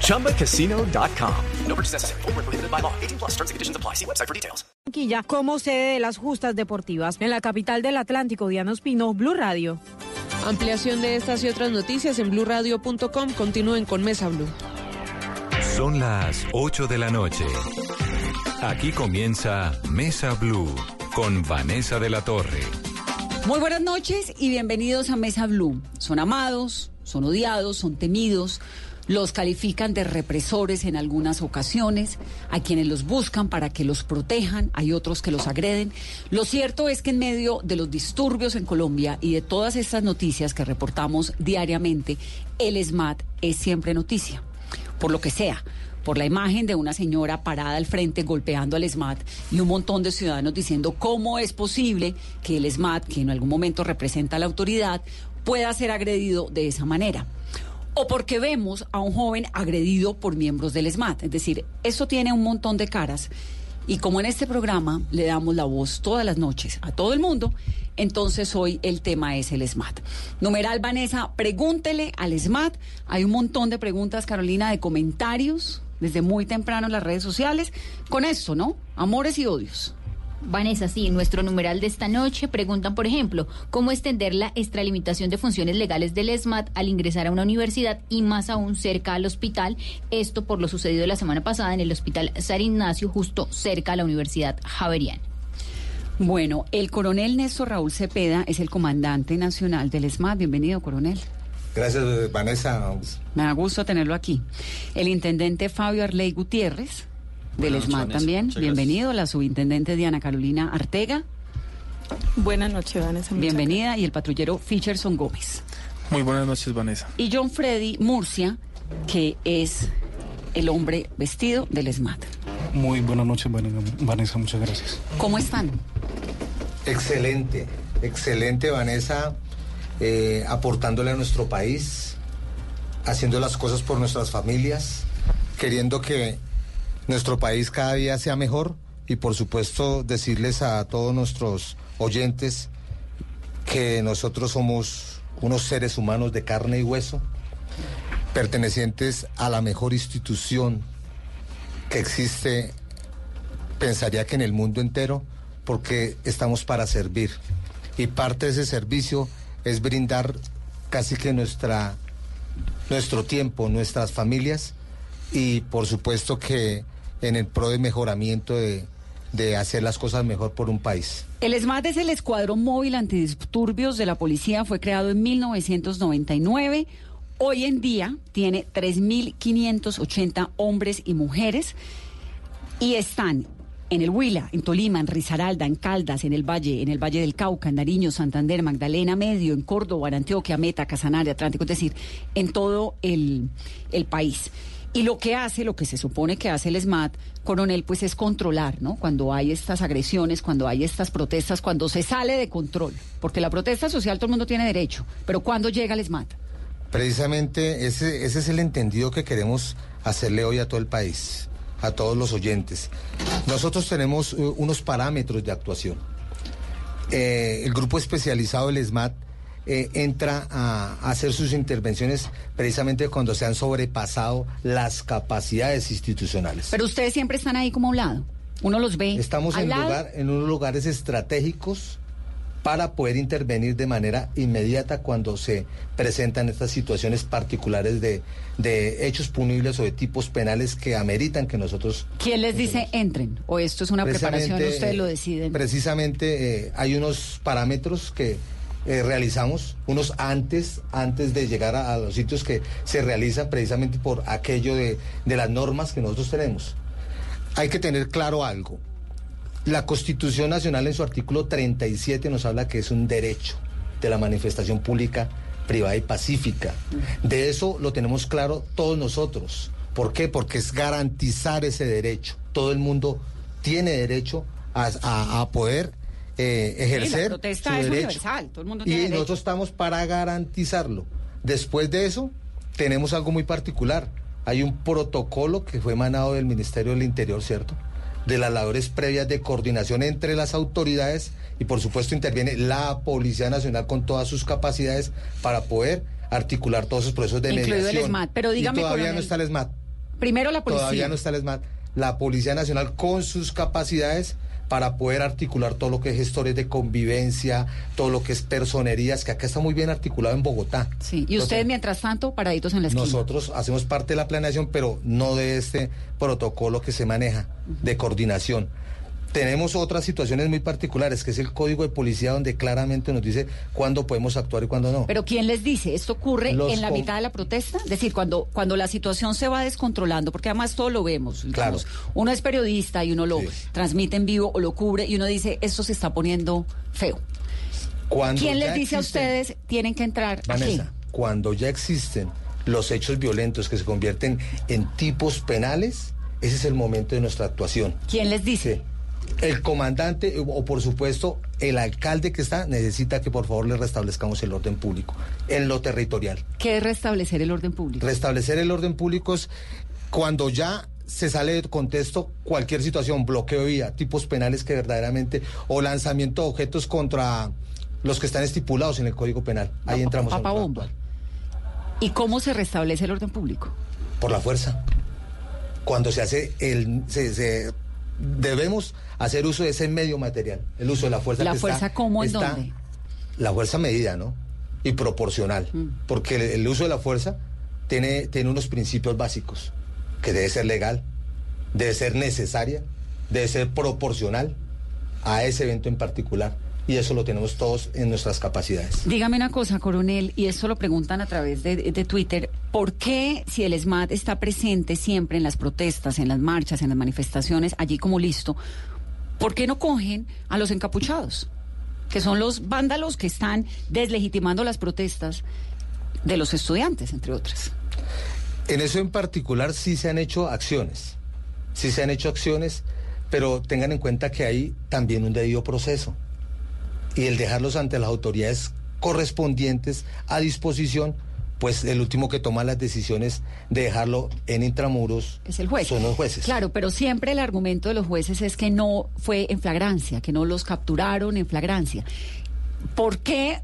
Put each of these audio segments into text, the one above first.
ChumbaCasino.com. No purchase necessary. Full prohibited by law. 18 plus terms and conditions apply. See website for details. Como sede de las justas deportivas en la capital del Atlántico, Diana Espino, Blue Radio. Ampliación de estas y otras noticias en blueradio.com. Continúen con Mesa Blue. Son las 8 de la noche. Aquí comienza Mesa Blue con Vanessa de la Torre. Muy buenas noches y bienvenidos a Mesa Blue. Son amados, son odiados, son temidos. Los califican de represores en algunas ocasiones, hay quienes los buscan para que los protejan, hay otros que los agreden. Lo cierto es que en medio de los disturbios en Colombia y de todas estas noticias que reportamos diariamente, el SMAT es siempre noticia, por lo que sea por la imagen de una señora parada al frente golpeando al SMAT y un montón de ciudadanos diciendo cómo es posible que el SMAT, que en algún momento representa a la autoridad, pueda ser agredido de esa manera. O porque vemos a un joven agredido por miembros del SMAT. Es decir, eso tiene un montón de caras. Y como en este programa le damos la voz todas las noches a todo el mundo, entonces hoy el tema es el SMAT. Numeral Vanessa, pregúntele al SMAT. Hay un montón de preguntas, Carolina, de comentarios desde muy temprano en las redes sociales con esto, ¿no? Amores y odios. Vanessa, sí, nuestro numeral de esta noche preguntan, por ejemplo, cómo extender la extralimitación de funciones legales del SMAT al ingresar a una universidad y más aún cerca al hospital. Esto por lo sucedido la semana pasada en el hospital San Ignacio, justo cerca a la Universidad Javeriana. Bueno, el coronel Néstor Raúl Cepeda es el comandante nacional del SMAT. Bienvenido, coronel. Gracias, Vanessa. Me da gusto tenerlo aquí. El intendente Fabio Arley Gutiérrez, del ESMAD también. Bienvenido. La subintendente Diana Carolina Artega. Buenas noches, Vanessa. Bienvenida. Y el patrullero Fischerson Gómez. Muy buenas noches, Vanessa. Y John Freddy Murcia, que es el hombre vestido del ESMAD. Muy buenas noches, Vanessa. Muchas gracias. ¿Cómo están? Excelente, excelente, Vanessa. Eh, aportándole a nuestro país, haciendo las cosas por nuestras familias, queriendo que nuestro país cada día sea mejor y por supuesto decirles a todos nuestros oyentes que nosotros somos unos seres humanos de carne y hueso, pertenecientes a la mejor institución que existe, pensaría que en el mundo entero, porque estamos para servir. Y parte de ese servicio es brindar casi que nuestra, nuestro tiempo, nuestras familias y por supuesto que en el pro de mejoramiento de, de hacer las cosas mejor por un país. El ESMAD es el Escuadrón Móvil Antidisturbios de la Policía, fue creado en 1999. Hoy en día tiene 3.580 hombres y mujeres y están en el Huila, en Tolima, en Risaralda, en Caldas, en el Valle, en el Valle del Cauca, en Nariño, Santander, Magdalena Medio, en Córdoba, en Antioquia, Meta, Casanare, Atlántico, es decir, en todo el, el país. Y lo que hace, lo que se supone que hace el SMAT, coronel, pues es controlar, ¿no? Cuando hay estas agresiones, cuando hay estas protestas, cuando se sale de control. Porque la protesta social todo el mundo tiene derecho, pero ¿cuándo llega el SMAT? Precisamente ese, ese es el entendido que queremos hacerle hoy a todo el país a todos los oyentes. Nosotros tenemos eh, unos parámetros de actuación. Eh, el grupo especializado del SMAT eh, entra a, hacer sus intervenciones precisamente cuando se han sobrepasado las capacidades institucionales. Pero ustedes siempre están ahí como a un lado. Uno los ve. Estamos en, lugar, en unos lugares estratégicos para poder intervenir de manera inmediata cuando se presentan estas situaciones particulares de, hechos punibles o de tipos penales que ameritan que nosotros... ¿Quién les dice entren? ¿O esto es una preparación? ¿Ustedes lo deciden? Precisamente eh, hay unos parámetros que eh, realizamos, unos antes, antes de llegar a, los sitios que se realizan precisamente por aquello de, de las normas que nosotros tenemos. Hay que tener claro algo. La Constitución Nacional en su artículo 37 nos habla que es un derecho de la manifestación pública, privada y pacífica. De eso lo tenemos claro todos nosotros. ¿Por qué? Porque es garantizar ese derecho. Todo el mundo tiene derecho a, a- a poder eh, ejercer la protesta su es derecho. universal, todo el mundo y derecho. nosotros estamos para garantizarlo. Después de eso, tenemos algo muy particular. Hay un protocolo que fue emanado del Ministerio del Interior, ¿cierto? De las labores previas de coordinación entre las autoridades y por supuesto interviene la Policía Nacional con todas sus capacidades para poder articular todos esos procesos de Incluido el mediación. SMAT. Pero dígame, y todavía coronel. no está el SMAT. Primero la policía. Todavía no está el SMAT. La Policía Nacional con sus capacidades para poder articular todo lo que es gestores de convivencia, todo lo que es personerías, que acá está muy bien articulado en Bogotá. Sí, y Entonces, ustedes, mientras tanto, paraditos en la esquina. nosotros hacemos parte de la planeación, pero no de este protocolo que se maneja de coordinación. Tenemos otras situaciones muy particulares, que es el código de policía donde claramente nos dice cuándo podemos actuar y cuándo no. Pero ¿quién les dice? ¿Esto ocurre Los en la mitad de la protesta? Es decir, cuando, cuando la situación se va descontrolando, porque además todo lo vemos. digamos, Uno es periodista y uno lo transmite en vivo o lo cubre y uno dice, esto se está poniendo feo. Cuando ¿Quién les dice a ustedes tienen que entrar aquí? Vanessa, cuando ya existen los hechos violentos que se convierten en tipos penales, ese es el momento de nuestra actuación. ¿Quién les dice? El comandante o por supuesto el alcalde que está necesita que por favor le restablezcamos el orden público en lo territorial. ¿Qué es restablecer el orden público? Restablecer el orden público es cuando ya se sale de contexto cualquier situación, bloqueo de vía, tipos penales que verdaderamente, o lanzamiento de objetos contra los que están estipulados en el Código Penal. Ahí entramos Papa bomba. ¿Y cómo se restablece el orden público? por la fuerza. Cuando se hace el se, se- debemos hacer uso de ese medio material, el uso de la fuerza. ¿La que fuerza está- cómo, en está- dónde? La fuerza medida, ¿no? Y proporcional, Mm. porque el, el uso de la fuerza tiene tiene unos principios básicos, que debe ser legal, debe ser necesaria, debe ser proporcional a ese evento en particular. Y eso lo tenemos todos en nuestras capacidades. Dígame una cosa, coronel, y esto lo preguntan a través de, de Twitter, ¿por qué si el SMAT está presente siempre en las protestas, en las marchas, en las manifestaciones, allí como listo, ¿por qué no cogen a los encapuchados? Que son los vándalos que están deslegitimando las protestas de los estudiantes, entre otras. En eso en particular sí se han hecho acciones, sí se han hecho acciones, pero tengan en cuenta que hay también un debido proceso. Y el dejarlos ante las autoridades correspondientes a disposición, pues el último que toma las decisiones de dejarlo en intramuros Es el juez. son los jueces. Claro, pero siempre el argumento de los jueces es que no fue en flagrancia, que no los capturaron en flagrancia. ¿Por qué?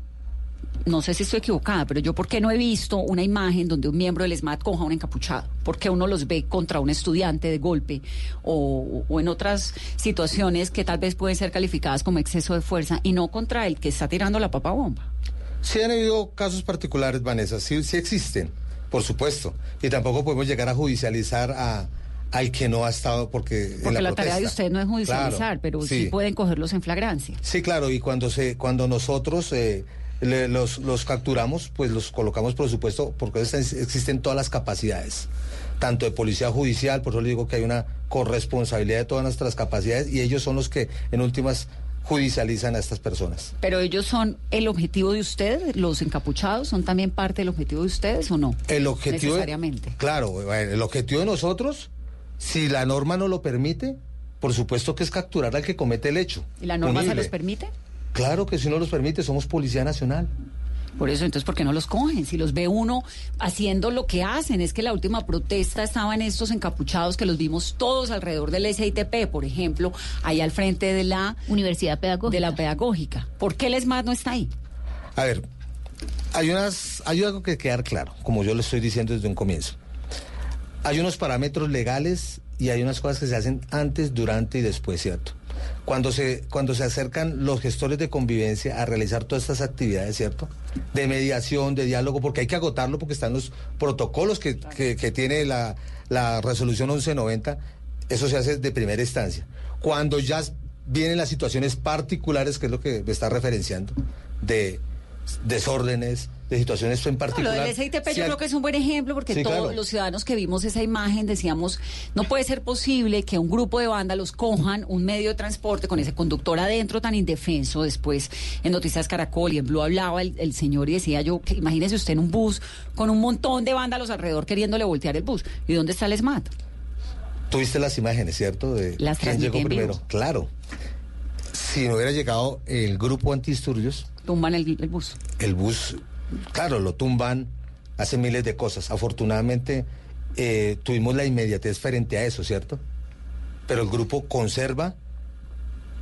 No sé si estoy equivocada, pero yo por qué no he visto una imagen donde un miembro del SMAT coja a un encapuchado? ¿Por qué uno los ve contra un estudiante de golpe o, o en otras situaciones que tal vez pueden ser calificadas como exceso de fuerza y no contra el que está tirando la papa bomba? Sí han habido casos particulares, Vanessa, sí, sí existen, por supuesto. Y tampoco podemos llegar a judicializar a, al que no ha estado porque... en Porque la, tarea de usted no es judicializar, Claro, pero sí. pueden cogerlos en flagrancia. Sí, claro, y cuando se, cuando nosotros eh, le- los, los capturamos, pues los colocamos, por supuesto, porque existen todas las capacidades, tanto de policía judicial, por eso le digo que hay una corresponsabilidad de todas nuestras capacidades, y ellos son los que en últimas judicializan a estas personas. Pero ellos son el objetivo de ustedes, los encapuchados, son también parte del objetivo de ustedes o no? El objetivo. de- Necesariamente. claro, eh, el objetivo de nosotros, si la norma no lo permite, por supuesto que es capturar al que comete el hecho. ¿Y la norma se punible. los permite? Claro que si no los permite, somos Policía Nacional. Por eso, entonces, ¿por qué no los cogen? Si los ve uno haciendo lo que hacen, es que la última protesta estaban estos encapuchados que los vimos todos alrededor del SITP, por ejemplo, ahí al frente de la Universidad Pedagógica. de la pedagógica. ¿Por qué el ESMAD no está ahí? A ver, hay unas, hay algo que quedar claro, como yo le estoy diciendo desde un comienzo. Hay unos parámetros legales y hay unas cosas que se hacen antes, durante y después, ¿cierto? Cuando se, cuando se acercan los gestores de convivencia a realizar todas estas actividades, ¿cierto? De mediación, de diálogo, porque hay que agotarlo porque están los protocolos que, que- tiene la, la resolución 1190, eso se hace de primera instancia. Cuando ya vienen las situaciones particulares, que es lo que me está referenciando, de desórdenes, de situaciones en No, lo particular. del SITP si yo creo que es un buen ejemplo porque Sí, todos claro. los ciudadanos que vimos esa imagen decíamos, no puede ser posible que un grupo de vándalos cojan un medio de transporte con ese conductor adentro tan indefenso. Después en Noticias Caracol y en Blue hablaba el, el señor y decía yo, que imagínese usted en un bus con un montón de vándalos alrededor queriéndole voltear el bus. ¿Y dónde está el SMAT? Tuviste las imágenes, ¿cierto? De Las quién llegó primero. Claro. si no hubiera llegado el grupo antidisturbios, Tumban el, el bus. el bus, claro, lo tumban, hacen miles de cosas. Afortunadamente eh, tuvimos la inmediatez frente a eso, ¿cierto? Pero el grupo conserva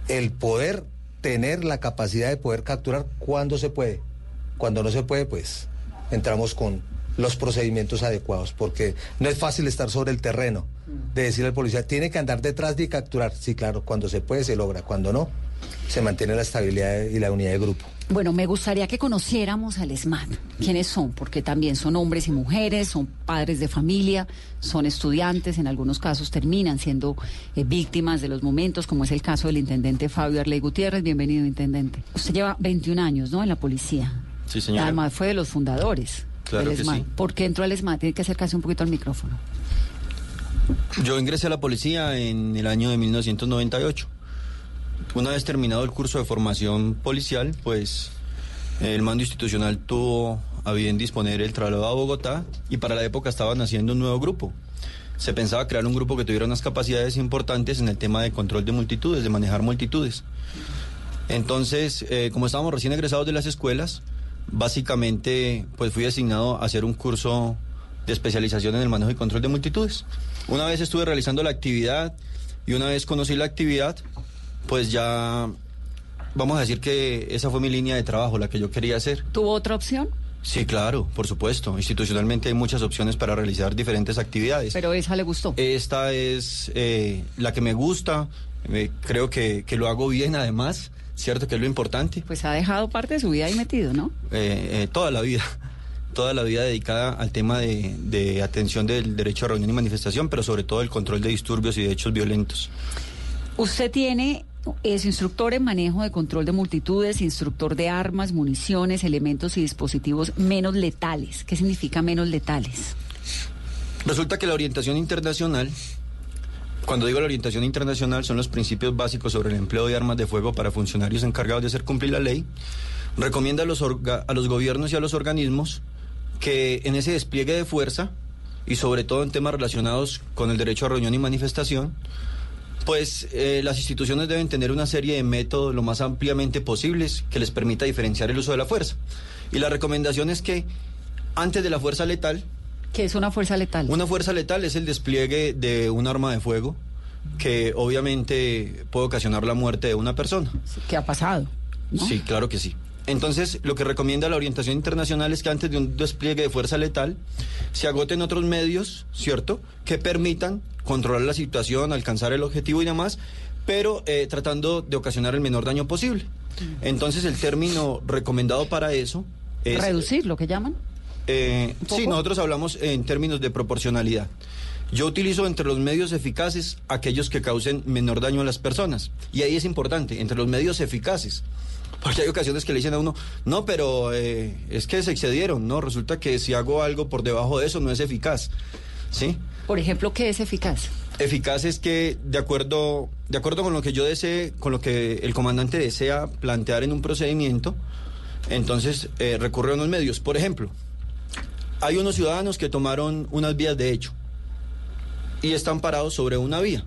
el poder tener la capacidad de poder capturar cuando se puede. Cuando no se puede, pues entramos con los procedimientos adecuados, porque no es fácil estar sobre el terreno de decirle al policía, tiene que andar detrás de capturar. Sí, claro, cuando se puede se logra, cuando no, se mantiene la estabilidad y la unidad de grupo. Bueno, me gustaría que conociéramos al SMAT. ¿Quiénes son? Porque también son hombres y mujeres, son padres de familia, son estudiantes, en algunos casos terminan siendo eh, víctimas de los momentos, como es el caso del intendente Fabio Arley Gutiérrez. Bienvenido, intendente. Usted lleva 21 años, ¿no?, en la policía. Sí, señora. Además, fue de los fundadores Claro del SMAT. sí. ¿Por qué entró al SMAT? Tiene que acercarse un poquito al micrófono. Yo ingresé a la policía en el año de 1998. Una vez terminado el curso de formación policial, pues el mando institucional tuvo a bien disponer el traslado a Bogotá y para la época estaban haciendo un nuevo grupo. Se pensaba crear un grupo que tuviera unas capacidades importantes en el tema de control de multitudes, de manejar multitudes. Entonces, eh, como estábamos recién egresados de las escuelas, básicamente pues fui asignado a hacer un curso de especialización en el manejo y control de multitudes. Una vez estuve realizando la actividad y una vez conocí la actividad, pues ya vamos a decir que esa fue mi línea de trabajo, la que yo quería hacer. ¿Tuvo otra opción? Sí, claro, por supuesto. Institucionalmente hay muchas opciones para realizar diferentes actividades. Pero esa le gustó. Esta es eh, la que me gusta, eh, creo que, que lo hago bien además, ¿cierto? Que es lo importante. Pues ha dejado parte de su vida ahí metido, ¿no? Eh, eh, toda la vida, toda la vida dedicada al tema de, de atención del derecho a reunión y manifestación, pero sobre todo el control de disturbios y de hechos violentos. Usted tiene, es instructor en manejo de control de multitudes, instructor de armas, municiones, elementos y dispositivos menos letales. ¿Qué significa menos letales? Resulta que la orientación internacional, cuando digo la orientación internacional, son los principios básicos sobre el empleo de armas de fuego para funcionarios encargados de hacer cumplir la ley, recomienda a los, a los gobiernos y a los organismos que en ese despliegue de fuerza, y sobre todo en temas relacionados con el derecho a reunión y manifestación, pues eh, las instituciones deben tener una serie de métodos lo más ampliamente posibles que les permita diferenciar el uso de la fuerza. Y la recomendación es que antes de la fuerza letal, ¿Qué es una fuerza letal? una fuerza letal es el despliegue de un arma de fuego que obviamente puede ocasionar la muerte de una persona. ¿Qué ha pasado? ¿no? Sí, claro que sí. Entonces, lo que recomienda la orientación internacional es que antes de un despliegue de fuerza letal se agoten otros medios, ¿cierto?, que permitan controlar la situación, alcanzar el objetivo y demás, pero eh, tratando de ocasionar el menor daño posible. Entonces, el término recomendado para eso es... Reducir, lo que llaman. Eh, sí, nosotros hablamos en términos de proporcionalidad. Yo utilizo entre los medios eficaces aquellos que causen menor daño a las personas. Y ahí es importante, entre los medios eficaces. Porque hay ocasiones que le dicen a uno, no, pero eh, es que se excedieron, ¿no? Resulta que si hago algo por debajo de eso no es eficaz. ¿Sí? Por ejemplo, ¿qué es eficaz? Eficaz es que de acuerdo, de acuerdo con lo que yo desee, con lo que el comandante desea plantear en un procedimiento, entonces eh, a unos medios. Por ejemplo, hay unos ciudadanos que tomaron unas vías de hecho y están parados sobre una vía.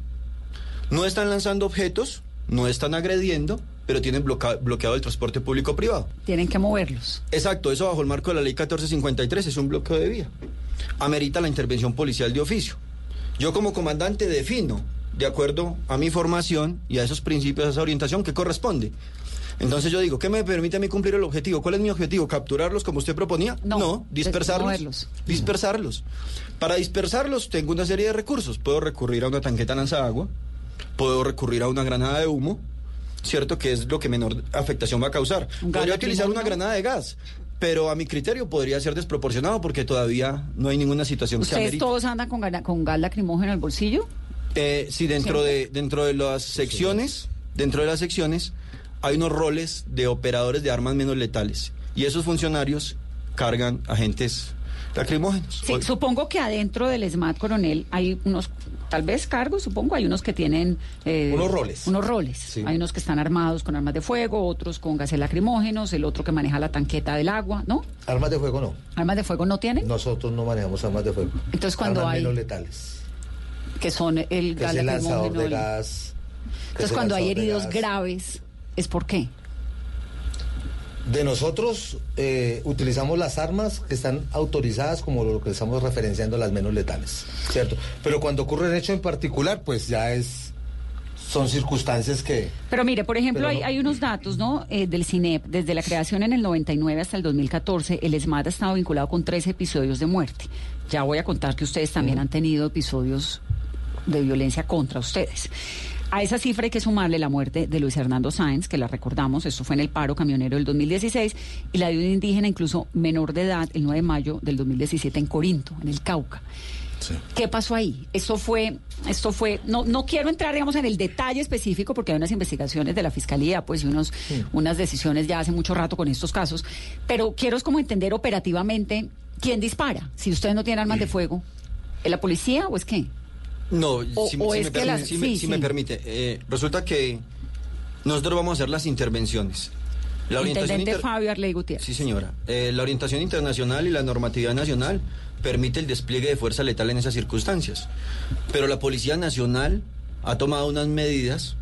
No están lanzando objetos, no están agrediendo, pero tienen bloca- bloqueado el transporte público privado. Tienen que moverlos. Exacto, eso bajo el marco de la ley 1453 es un bloqueo de vía. Amerita la intervención policial de oficio. Yo como comandante defino, de acuerdo a mi formación y a esos principios, a esa orientación, que corresponde. Entonces yo digo, ¿qué me permite a mí cumplir el objetivo? ¿Cuál es mi objetivo? ¿Capturarlos como usted proponía? No, dispersarlos. Dispersarlos. Para dispersarlos tengo una serie de recursos. Puedo recurrir a una tanqueta lanzagua, puedo recurrir a una granada de humo, ¿cierto? Que es lo que menor afectación va a causar. Podría utilizar una granada de gas, pero a mi criterio podría ser desproporcionado porque todavía no hay ninguna situación que ¿Ustedes amerite. todos andan con, gana- con gas lacrimógeno en el bolsillo? Eh, sí, dentro de, dentro de las secciones, dentro de las secciones, hay unos roles de operadores de armas menos letales. Y esos funcionarios cargan agentes lacrimógenos. Sí, supongo que adentro del SMAT, coronel, hay unos, tal vez cargos, supongo, hay unos que tienen... eh, Unos roles. Unos roles. Sí. Hay unos que están armados con armas de fuego, otros con gases lacrimógenos, el otro que maneja la tanqueta del agua, ¿no? Armas de fuego no. ¿Armas de fuego no tienen? Nosotros no manejamos armas de fuego. Entonces, cuando armas hay- menos letales. Que son el Que gas es el lanzador de gas. Entonces, cuando hay heridos graves, ¿es por qué? De nosotros eh, utilizamos las armas que están autorizadas como lo que estamos referenciando las menos letales, ¿cierto? Pero cuando ocurre un hecho en particular, pues ya es son circunstancias que... Pero mire, por ejemplo, Pero hay, no- hay unos datos ¿no? Eh, del CINEP. Desde la creación en el 99 hasta el 2014, el ESMAD ha estado vinculado con tres episodios de muerte. Ya voy a contar que ustedes también han tenido episodios de violencia contra ustedes. A esa cifra hay que sumarle la muerte de Luis Hernando Sáenz, que la recordamos, esto fue en el paro camionero del 2016, y la de un indígena incluso menor de edad el 9 de mayo del 2017 en Corinto, en el Cauca. ¿Qué pasó ahí? Esto fue, esto fue, no, no quiero entrar, digamos, en el detalle específico porque hay unas investigaciones de la fiscalía, pues, y unos, unas decisiones ya hace mucho rato con estos casos, pero quiero es como entender operativamente quién dispara. Si ustedes no tienen armas de fuego, ¿es la policía o es qué? No, O- si, o si es me, que permi- las- si me- sí, si me sí. permite, eh, resulta que nosotros vamos a hacer las intervenciones. La orientación Intendente inter- Fabio Arley Gutiérrez. Sí, señora. Eh, la orientación internacional y la normatividad nacional permite el despliegue de fuerza letal en esas circunstancias. Pero la Policía Nacional ha tomado unas medidas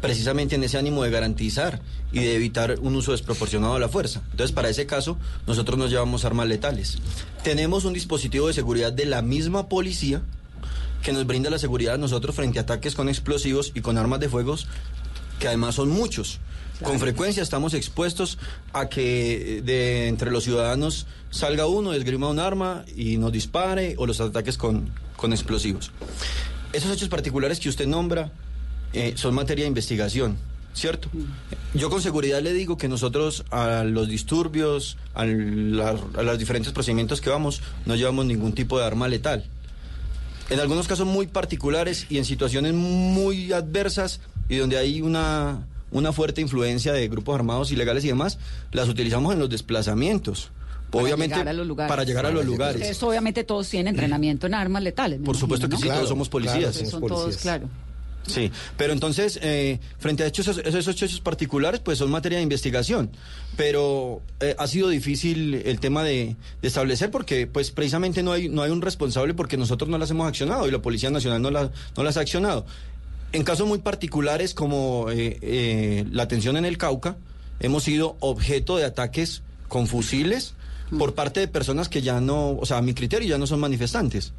precisamente en ese ánimo de garantizar y de evitar un uso desproporcionado de la fuerza. Entonces, para ese caso, nosotros nos llevamos armas letales. Tenemos un dispositivo de seguridad de la misma policía que nos brinda la seguridad a nosotros frente a ataques con explosivos y con armas de fuego, que además son muchos. Con frecuencia estamos expuestos a que eh, de entre los ciudadanos salga uno, esgrima un arma y nos dispare o los ataques con, con explosivos. Esos hechos particulares que usted nombra eh, son materia de investigación, ¿cierto? Yo con seguridad le digo que nosotros a los disturbios, a, la- a los diferentes procedimientos que vamos, no llevamos ningún tipo de arma letal. En algunos casos muy particulares y en situaciones muy adversas y donde hay una, una fuerte influencia de grupos armados ilegales y demás, las utilizamos en los desplazamientos. Para obviamente llegar a los lugares. para llegar a los lugares. Ustedes obviamente todos tienen entrenamiento en armas letales. Por supuesto que sí, todos somos policías. Ustedes son todos, claro. Sí, pero entonces, eh, frente a hechos, esos, hechos particulares, pues son materia de investigación. Pero eh, ha sido difícil el tema de, de establecer porque, pues precisamente no hay, no hay un responsable porque nosotros no las hemos accionado y la Policía Nacional no, la- no las ha accionado. En casos muy particulares como eh, eh, la atención en el Cauca, hemos sido objeto de ataques con fusiles por parte de personas que ya no, o sea, a mi criterio ya no son manifestantes,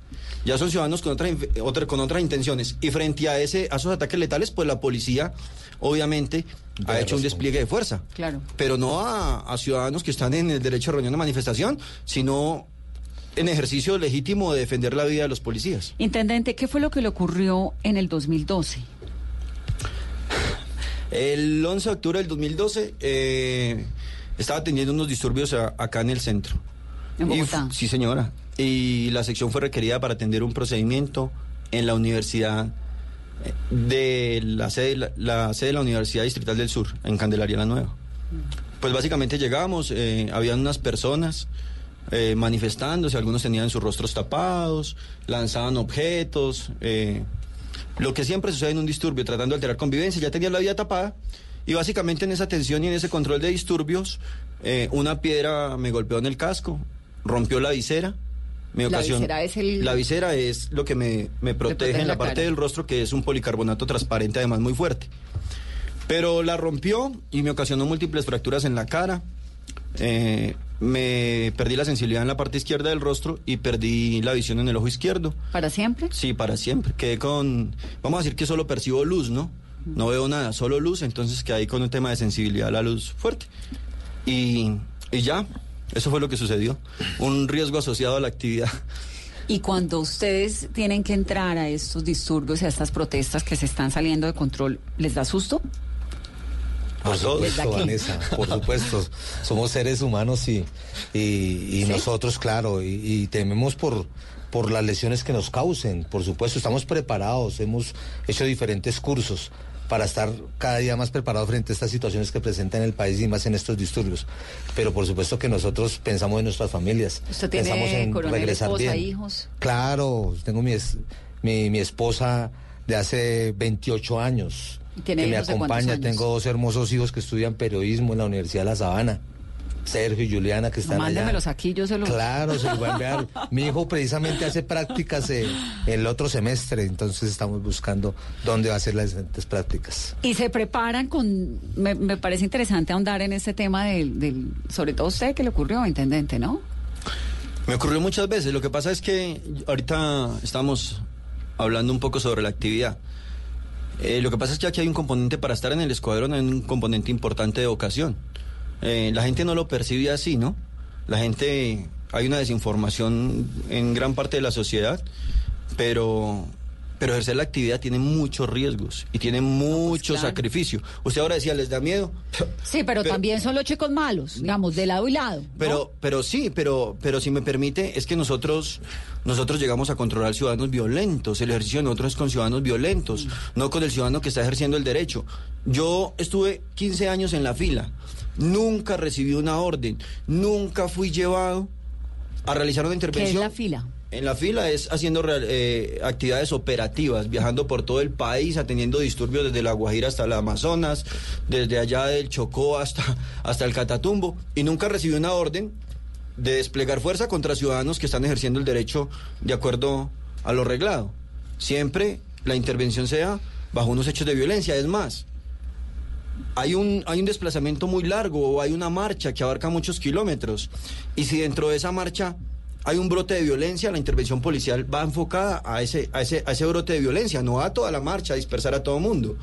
ya son ciudadanos con, otra, con otras intenciones. Y frente a, ese, a esos ataques letales, pues la policía obviamente ha hecho un despliegue de fuerza. Claro. Pero no a, a ciudadanos que están en el derecho de reunión de manifestación, sino en ejercicio legítimo de defender la vida de los policías. Intendente, ¿qué fue lo que le ocurrió en el 2012? El 11 de octubre del 2012 eh, estaba teniendo unos disturbios a- acá en el centro. ¿En Bogotá? sí, señora. Y la sección fue requerida para atender un procedimiento en la universidad eh, de la sede, la, la sede de la Universidad Distrital del Sur, en Candelaria la Nueva. Pues básicamente llegamos, eh, habían unas personas eh, manifestándose, algunos tenían sus rostros tapados, lanzaban objetos, eh, lo que siempre sucede en un disturbio, tratando de alterar convivencia, ya tenían la vía tapada, y básicamente en esa tensión y en ese control de disturbios, eh, una piedra me golpeó en el casco, rompió la visera, me La ocasionó- visera es el- La visera es lo que me, me protege protege en la, la parte del rostro, que es un policarbonato transparente, además muy fuerte. Pero la rompió y me ocasionó múltiples fracturas en la cara. Eh, me perdí la sensibilidad en la parte izquierda del rostro y perdí la visión en el ojo izquierdo. ¿Para siempre? Sí, para siempre. Quedé con, vamos a decir que solo percibo luz, ¿no? No veo nada, solo luz, entonces quedé ahí con un tema de sensibilidad a la luz fuerte. Y, y ya, eso fue lo que sucedió. Un riesgo asociado a la actividad. Y cuando ustedes tienen que entrar a estos disturbios y a estas protestas que se están saliendo de control, ¿les da susto? Por ¿Desde supuesto? Vanessa, por supuesto. Somos seres humanos y, y, y nosotros, claro, y, y tememos por, por las lesiones que nos causen. Por supuesto, estamos preparados, hemos hecho diferentes cursos para estar cada día más preparados frente a estas situaciones que presentan en el país y más en estos disturbios. Pero por supuesto que nosotros pensamos en nuestras familias. ¿Usted pensamos tiene en coronel, regresar esposa, bien. hijos? Claro, tengo mi, es- mi, mi esposa de hace 28 años ¿Y tiene que me acompaña. Tengo dos hermosos hijos que estudian periodismo en la Universidad de La Sabana. Sergio y Juliana que están allá. Mándemelos aquí, yo se los... Claro, se los voy a enviar. Mi hijo precisamente hace prácticas eh, el otro semestre, entonces estamos buscando dónde va a hacer las diferentes prácticas. Y se preparan con... Me, me parece interesante ahondar en este tema del, del... Sobre todo usted, que le ocurrió, intendente, ¿no? Me ocurrió muchas veces. Lo que pasa es que ahorita estamos hablando un poco sobre la actividad. Eh, lo que pasa es que aquí hay un componente para estar en el escuadrón, hay un componente importante de ocasión. Eh, la gente no lo percibe así, ¿no? La gente, hay una desinformación en gran parte de la sociedad, pero, pero ejercer la actividad tiene muchos riesgos y tiene mucho claro. sacrificio. Usted ahora decía, ¿les da miedo? Sí, pero, también son los chicos malos, digamos, de lado y lado. ¿no? Pero, pero sí, pero, pero si me permite, es que nosotros, nosotros llegamos a controlar ciudadanos violentos. El ejercicio de nosotros es con ciudadanos violentos, no con el ciudadano que está ejerciendo el derecho. Yo estuve 15 años en la fila, nunca recibí una orden, nunca fui llevado a realizar una ¿Qué intervención. es la fila? En la fila es haciendo real- eh, actividades operativas, viajando por todo el país, atendiendo disturbios desde la Guajira hasta el Amazonas, desde allá del Chocó hasta, hasta el Catatumbo, y nunca recibí una orden de desplegar fuerza contra ciudadanos que están ejerciendo el derecho de acuerdo a lo reglado. Siempre la intervención sea bajo unos hechos de violencia. Es más, hay un, hay un desplazamiento muy largo o hay una marcha que abarca muchos kilómetros. Y si dentro de esa marcha hay un brote de violencia, la intervención policial va enfocada a ese, a ese, a ese brote de violencia, no a toda la marcha, a dispersar a todo mundo.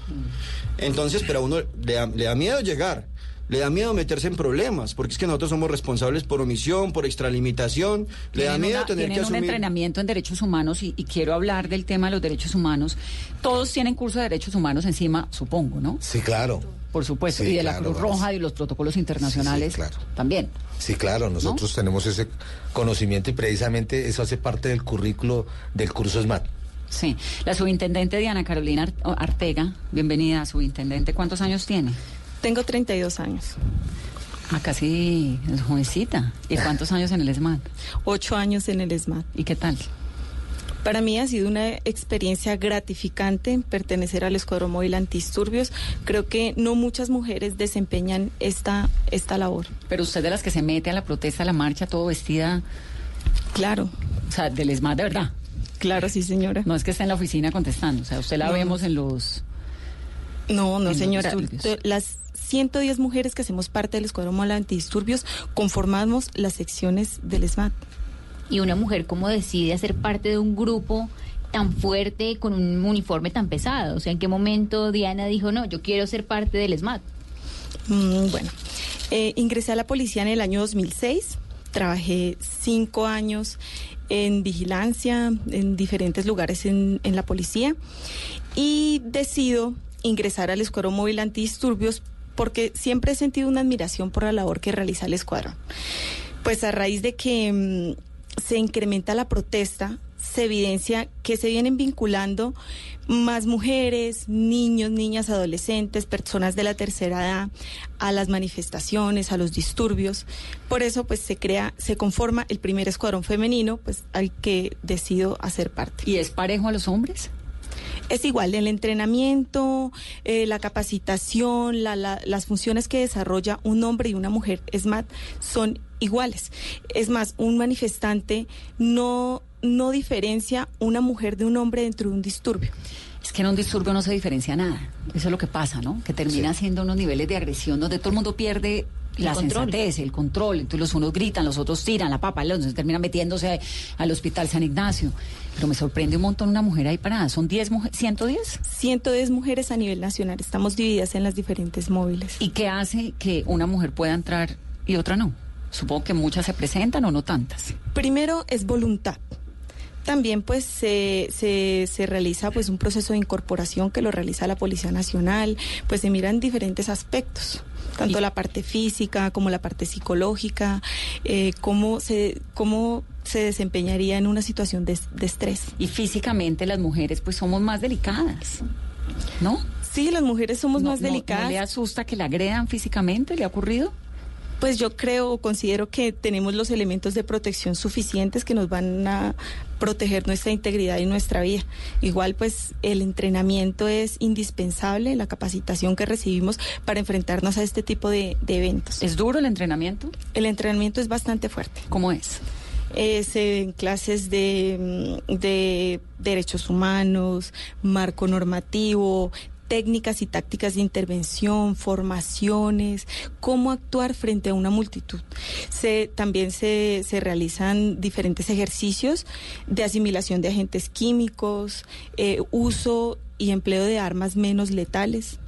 Entonces, pero a uno le da, le da miedo llegar. Le da miedo meterse en problemas, porque es que nosotros somos responsables por omisión, por extralimitación. Le da miedo una- tener que tienen un asumir. entrenamiento en derechos humanos y, y quiero hablar del tema de los derechos humanos. Todos tienen curso de derechos humanos encima, supongo, ¿no? Sí, claro. Por supuesto. Sí, y de la Cruz. Roja y los protocolos internacionales Sí, sí, claro. también. Sí, claro, nosotros tenemos ese conocimiento y precisamente eso hace parte del currículo del curso SMAT. Sí. La subintendente Diana Carolina Ar- Artega, bienvenida, subintendente. ¿Cuántos años tiene? Tengo 32 años. Ah, casi jovencita. ¿Y cuántos años en el ESMAD? Ocho años en el ESMAD. ¿Y qué tal? Para mí ha sido una experiencia gratificante pertenecer al Escuadrón Móvil Antidisturbios. Creo que no muchas mujeres desempeñan esta, esta labor. Pero usted de las que se mete a la protesta, a la marcha, todo vestida. Claro. O sea, del ESMAD de verdad. Claro, sí, señora. No es que esté en la oficina contestando. O sea, usted la No. vemos en los. No, no, señora. Las 110 mujeres que hacemos parte del Escuadrón Móvil Antidisturbios conformamos las secciones del ESMAD. Y una mujer, ¿cómo decide hacer parte de un grupo tan fuerte con un uniforme tan pesado? O sea, ¿en qué momento Diana dijo, no, yo quiero ser parte del SMAT? Mm, bueno, eh, ingresé a la policía en el año 2006. Trabajé cinco años en vigilancia en diferentes lugares en, en la policía y decido ingresar al Escuadrón Móvil Antidisturbios porque siempre he sentido una admiración por la labor que realiza el escuadrón. Pues a raíz de que mm, se incrementa la protesta, se evidencia que se vienen vinculando más mujeres, niños, niñas, adolescentes, personas de la tercera edad a las manifestaciones, a los disturbios. Por eso pues se crea, se conforma el primer escuadrón femenino, pues al que decido hacer parte. ¿Y es parejo a los hombres? Es igual, el entrenamiento, eh, la capacitación, la- la- las funciones que desarrolla un hombre y una mujer SMAT son iguales. Es más, un manifestante no, no diferencia una mujer de un hombre dentro de un disturbio. Es que en un disturbio no se diferencia nada. Eso es lo que pasa, ¿no? Que termina siendo unos niveles de agresión donde todo el mundo pierde El la control. sensatez, el control. Entonces los unos gritan, los otros tiran la papa, los otros terminan metiéndose al hospital San Ignacio. Pero me sorprende un montón una mujer ahí parada. ¿Son 10 mujeres? ¿110? 110 mujeres a nivel nacional, estamos divididas en las diferentes móviles. ¿Y qué hace que una mujer pueda entrar y otra no? Supongo que muchas se presentan o no tantas. Primero es voluntad. También pues se, se, se realiza pues un proceso de incorporación que lo realiza la Policía Nacional, pues se miran diferentes aspectos, tanto la parte física como la parte psicológica, eh, cómo, se, cómo se desempeñaría en una situación de, de estrés. Y físicamente las mujeres pues somos más delicadas, ¿no? Sí, las mujeres somos No- más no- delicadas. ¿No le asusta que la agredan físicamente? ¿Le ha ocurrido? Pues yo creo o considero que tenemos los elementos de protección suficientes que nos van a proteger nuestra integridad y nuestra vida. Igual pues el entrenamiento es indispensable, la capacitación que recibimos para enfrentarnos a este tipo de, de eventos. ¿Es duro el entrenamiento? El entrenamiento es bastante fuerte. ¿Cómo es? Es en clases de, de derechos humanos, marco normativo, técnicas y tácticas de intervención, formaciones, cómo actuar frente a una multitud. Se, también se, realizan diferentes ejercicios de asimilación de agentes químicos, eh, uso y empleo de armas menos letales.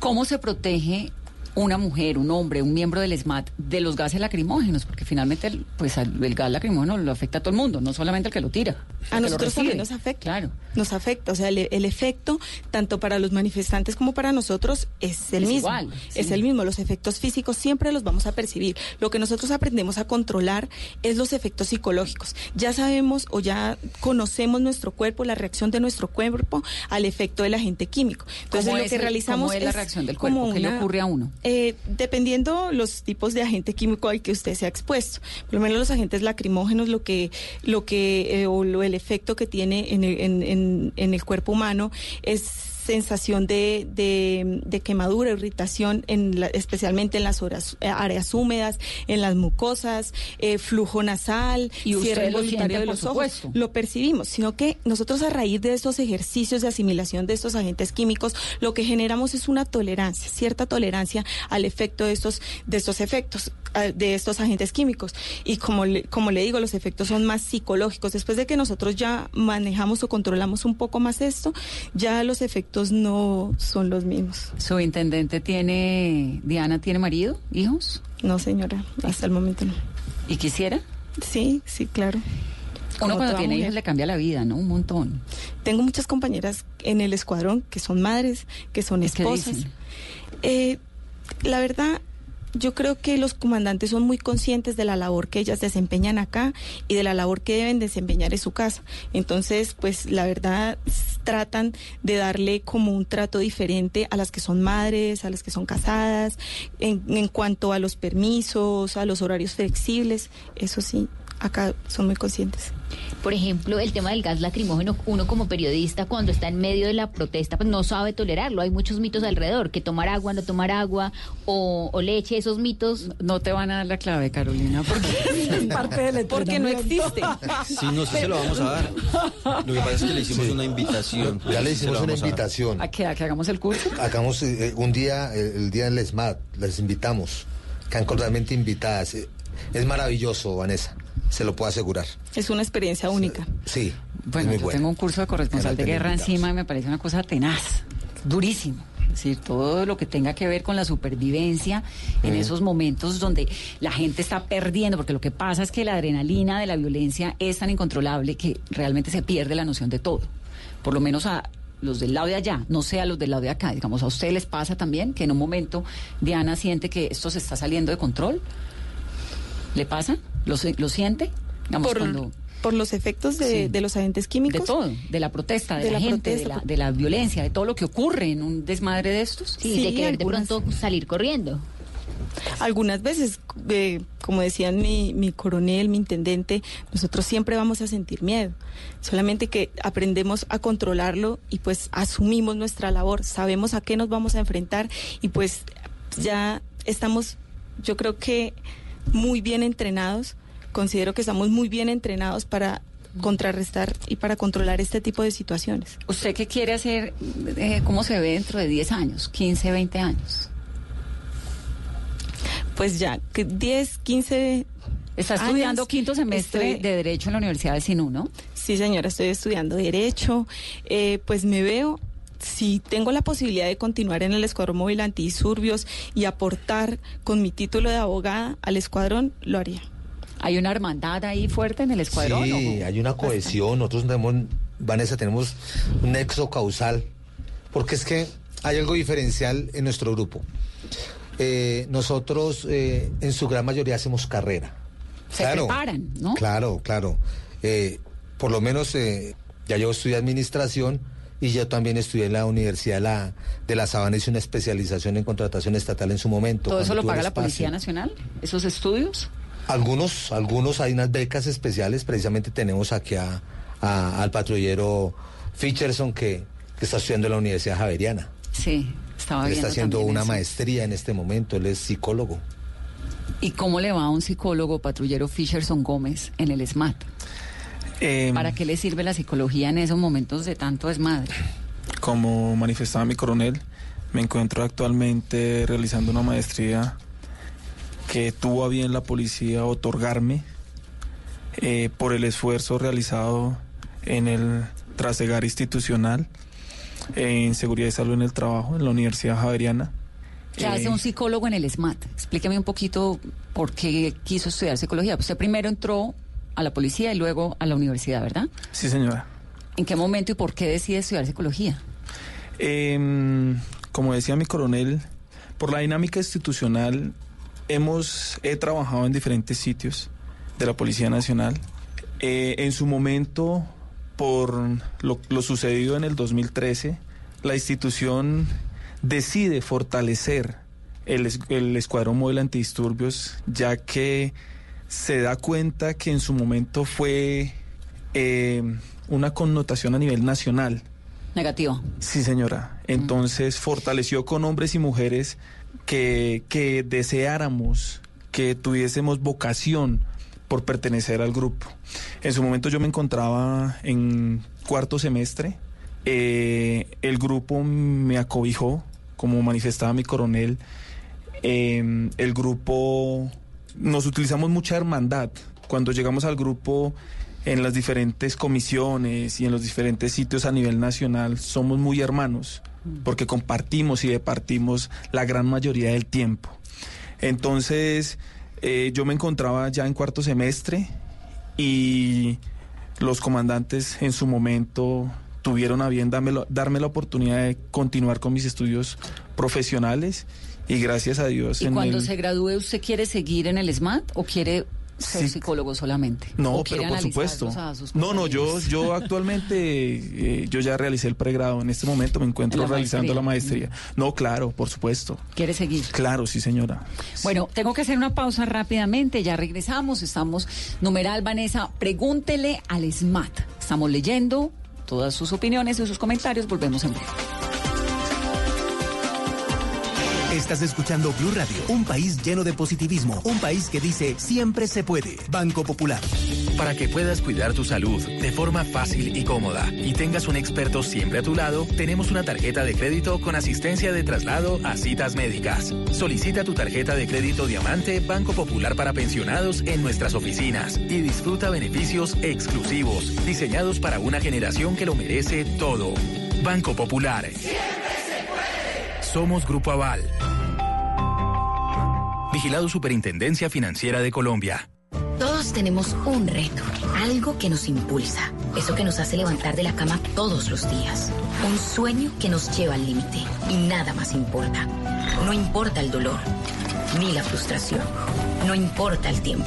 ¿Cómo se protege una mujer, un hombre, un miembro del SMAT de los gases lacrimógenos? Porque finalmente el, pues, el gas lacrimógeno lo afecta a todo el mundo, no solamente al que lo tira. A nosotros también nos afecta. Claro. Nos afecta. O sea, el, el, efecto, tanto para los manifestantes como para nosotros, es el Es mismo. igual, sí. Es el mismo. Los efectos físicos siempre los vamos a percibir. Lo que nosotros aprendemos a controlar es los efectos psicológicos. Ya sabemos o ya conocemos nuestro cuerpo, la reacción de nuestro cuerpo al efecto del agente químico. Entonces, ¿Cómo lo es que realizamos cómo es la reacción del cuerpo? ¿Qué le ocurre a uno? Eh, dependiendo los tipos de agente químico al que usted sea expuesto. Por lo menos los agentes lacrimógenos, lo que, lo que, eh, o lo, el efecto que tiene en el, en, en- en el cuerpo humano es sensación de, de, de quemadura, irritación, en la- especialmente en las horas, eh, áreas húmedas, en las mucosas, eh, flujo nasal, Y cierre siente, de por los ojos. supuesto. Lo percibimos, sino que nosotros a raíz de estos ejercicios de asimilación de estos agentes químicos, lo que generamos es una tolerancia, cierta tolerancia al efecto de estos, de estos efectos, de estos agentes químicos. Y como le, como le digo, los efectos son más psicológicos. Después de que nosotros ya manejamos o controlamos un poco más esto, ya los efectos no son los mismos. ¿Su intendente tiene, Diana, tiene marido, hijos? No, señora, hasta el momento no. ¿Y quisiera? Sí, sí, claro. Uno cuando tiene mujer. hijos le cambia la vida, ¿no? Un montón. Tengo muchas compañeras en el escuadrón que son madres, que son ¿Y qué esposas. dicen? Eh, la verdad, yo creo que los comandantes son muy conscientes de la labor que ellas desempeñan acá y de la labor que deben desempeñar en su casa. Entonces, pues la verdad tratan de darle como un trato diferente a las que son madres, a las que son casadas, en, en cuanto a los permisos, a los horarios flexibles. Eso sí, acá son muy conscientes. Por ejemplo, el tema del gas lacrimógeno, uno como periodista cuando está en medio de la protesta, pues no sabe tolerarlo. Hay muchos mitos alrededor, que tomar agua, no tomar agua o, o leche, esos mitos. No te van a dar la clave, Carolina, porque es parte del Porque no existe. Sí, no sé, se lo vamos a dar. Lo que pasa es que le hicimos una invitación. Ya le hicimos una vamos a invitación. ¿A que, a que hagamos el curso? Hagamos eh, un día, eh, el día del ESMAD, les invitamos. Quedan cordialmente invitadas. Eh, Es maravilloso, Vanessa, se lo puedo asegurar. Es una experiencia única. Sí, Bueno, yo tengo un curso de corresponsal de guerra invitados. encima y me parece una cosa tenaz, durísimo. Es decir, todo lo que tenga que ver con la supervivencia en esos momentos donde la gente está perdiendo, porque lo que pasa es que la adrenalina de la violencia es tan incontrolable que realmente se pierde la noción de todo. Por lo menos a los del lado de allá, no sé a los del lado de acá. Digamos, a ustedes les pasa también que en un momento Diana siente que esto se está saliendo de control. ¿Le pasa? ¿Lo, se- lo siente? Digamos, por, cuando- por los efectos de, Sí. de los agentes químicos. de todo, de la protesta, de, De la, la gente, protesta. de, la, de la violencia, de todo lo que ocurre en un desmadre de estos. Y Sí, de querer de algunas. pronto salir corriendo. Algunas veces, eh, como decían mi, mi coronel, mi intendente, nosotros siempre vamos a sentir miedo. Solamente que aprendemos a controlarlo y pues asumimos nuestra labor, sabemos a qué nos vamos a enfrentar y pues ya estamos, yo creo que muy bien entrenados. Considero que estamos muy bien entrenados para contrarrestar y para controlar este tipo de situaciones. ¿Usted qué quiere hacer? eh, ¿Cómo se ve dentro de 10 años, 15, 20 años? Pues ya, que 10, 15... Está años estudiando quinto semestre estoy- de Derecho en la Universidad de Sinú, ¿no? Sí, señora, estoy estudiando Derecho. Eh, pues me veo, si tengo la posibilidad de continuar en el Escuadrón Móvil Antidisturbios y aportar con mi título de abogada al escuadrón, lo haría. ¿Hay una hermandad ahí fuerte en el escuadrón? Sí, ¿o? hay una cohesión. Nosotros tenemos, Vanessa, tenemos un nexo causal. Porque es que hay algo diferencial en nuestro grupo. Eh, nosotros, eh, en su gran mayoría, hacemos carrera. Se preparan, ¿no? Claro, claro. Eh, por lo menos, eh, ya yo estudié administración y yo también estudié en la Universidad de la, de la Sabana, hice una especialización en contratación estatal en su momento. ¿Todo eso lo paga la espacio. Policía Nacional? ¿Esos estudios? Algunos, algunos hay unas becas especiales, precisamente tenemos aquí a, a- al patrullero Fischerson que, que está estudiando en la Universidad Javeriana. Sí, estaba Él está haciendo una eso. maestría en este momento, él es psicólogo. ¿Y cómo le va a un psicólogo patrullero Fisherson Gómez en el SMAT? Eh, ¿Para qué le sirve la psicología en esos momentos de tanto desmadre? Como manifestaba mi coronel, me encuentro actualmente realizando una maestría que tuvo a bien la policía otorgarme eh, por el esfuerzo realizado en el trasegar institucional en seguridad y salud en el trabajo en la Universidad Javeriana. ¿Qué Eh, hace un psicólogo en el SMAT? Explíqueme un poquito por qué quiso estudiar psicología. Usted primero entró a la policía y luego a la universidad, ¿verdad? Sí, señora. ¿En qué momento y por qué decide estudiar psicología? Em, como decía mi coronel, por la dinámica institucional hemos he trabajado en diferentes sitios de la Policía Nacional. Eh, en su momento, por lo, lo sucedido en el 2013, la institución decide fortalecer el, el escuadrón móvil antidisturbios, ya que se da cuenta que en su momento fue eh, una connotación a nivel nacional. Negativo. Sí, señora. Entonces fortaleció con hombres y mujeres que, que deseáramos, que tuviésemos vocación por pertenecer al grupo. En su momento yo me encontraba en cuarto semestre. Eh, el grupo me acobijó, como manifestaba mi coronel. Eh, el grupo, nos utilizamos mucha hermandad. Cuando llegamos al grupo en las diferentes comisiones y en los diferentes sitios a nivel nacional, somos muy hermanos, porque compartimos y departimos la gran mayoría del tiempo. Entonces, eh, yo me encontraba ya en cuarto semestre y los comandantes en su momento tuvieron a bien dármelo- darme la oportunidad de continuar con mis estudios profesionales y gracias a Dios ¿Y en cuando el- se gradúe usted quiere seguir en el SMAT o quiere ser Sí. psicólogo solamente? No, ¿O quiere pero por supuesto. No, no, yo, yo actualmente, eh, yo ya realicé el pregrado. En este momento me encuentro La realizando maestría. la maestría. No, claro, por supuesto. ¿Quiere seguir? Claro, sí, señora. Bueno, tengo que hacer una pausa rápidamente, ya regresamos, estamos, numeral Vanessa, pregúntele al SMAT. Estamos leyendo todas sus opiniones y sus comentarios, volvemos en breve. Estás escuchando Blue Radio, un país lleno de positivismo, un país que dice siempre se puede. Banco Popular. Para que puedas cuidar tu salud de forma fácil y cómoda y tengas un experto siempre a tu lado, tenemos una tarjeta de crédito con asistencia de traslado a citas médicas. Solicita tu tarjeta de crédito Diamante Banco Popular para pensionados en nuestras oficinas y disfruta beneficios exclusivos diseñados para una generación que lo merece todo. Banco Popular. Somos Grupo Aval. Vigilado Superintendencia Financiera de Colombia. Todos tenemos un reto, algo que nos impulsa, eso que nos hace levantar de la cama todos los días, un sueño que nos lleva al límite y nada más importa. No importa el dolor, ni la frustración, no importa el tiempo.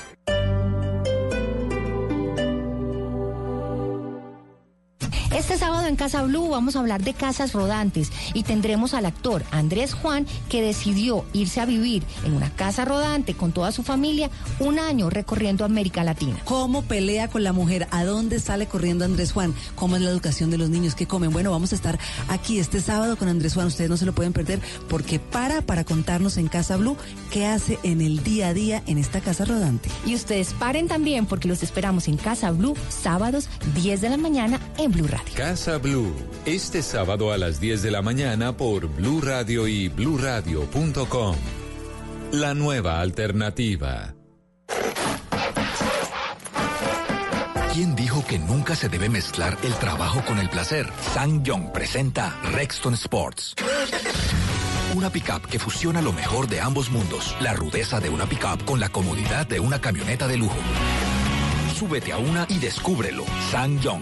Este sábado en Casa Blue vamos a hablar de casas rodantes y tendremos al actor Andrés Juan que decidió irse a vivir en una casa rodante con toda su familia un año recorriendo América Latina. ¿Cómo pelea con la mujer? ¿A dónde sale corriendo Andrés Juan? ¿Cómo es la educación de los niños? ¿Qué comen? Bueno, vamos a estar aquí este sábado con Andrés Juan. Ustedes no se lo pueden perder porque para para contarnos en Casa Blue qué hace en el día a día en esta casa rodante. Y ustedes paren también porque los esperamos en Casa Blue sábados 10 de la mañana en Blue Radio. Casa Blue, este sábado a las 10 de la mañana por Blue Radio y bluradio.com. La nueva alternativa. ¿Quién dijo que nunca se debe mezclar el trabajo con el placer? Sang Young presenta Rexton Sports. Una pickup que fusiona lo mejor de ambos mundos. La rudeza de una pickup con la comodidad de una camioneta de lujo. Súbete a una y descúbrelo. Sang Young.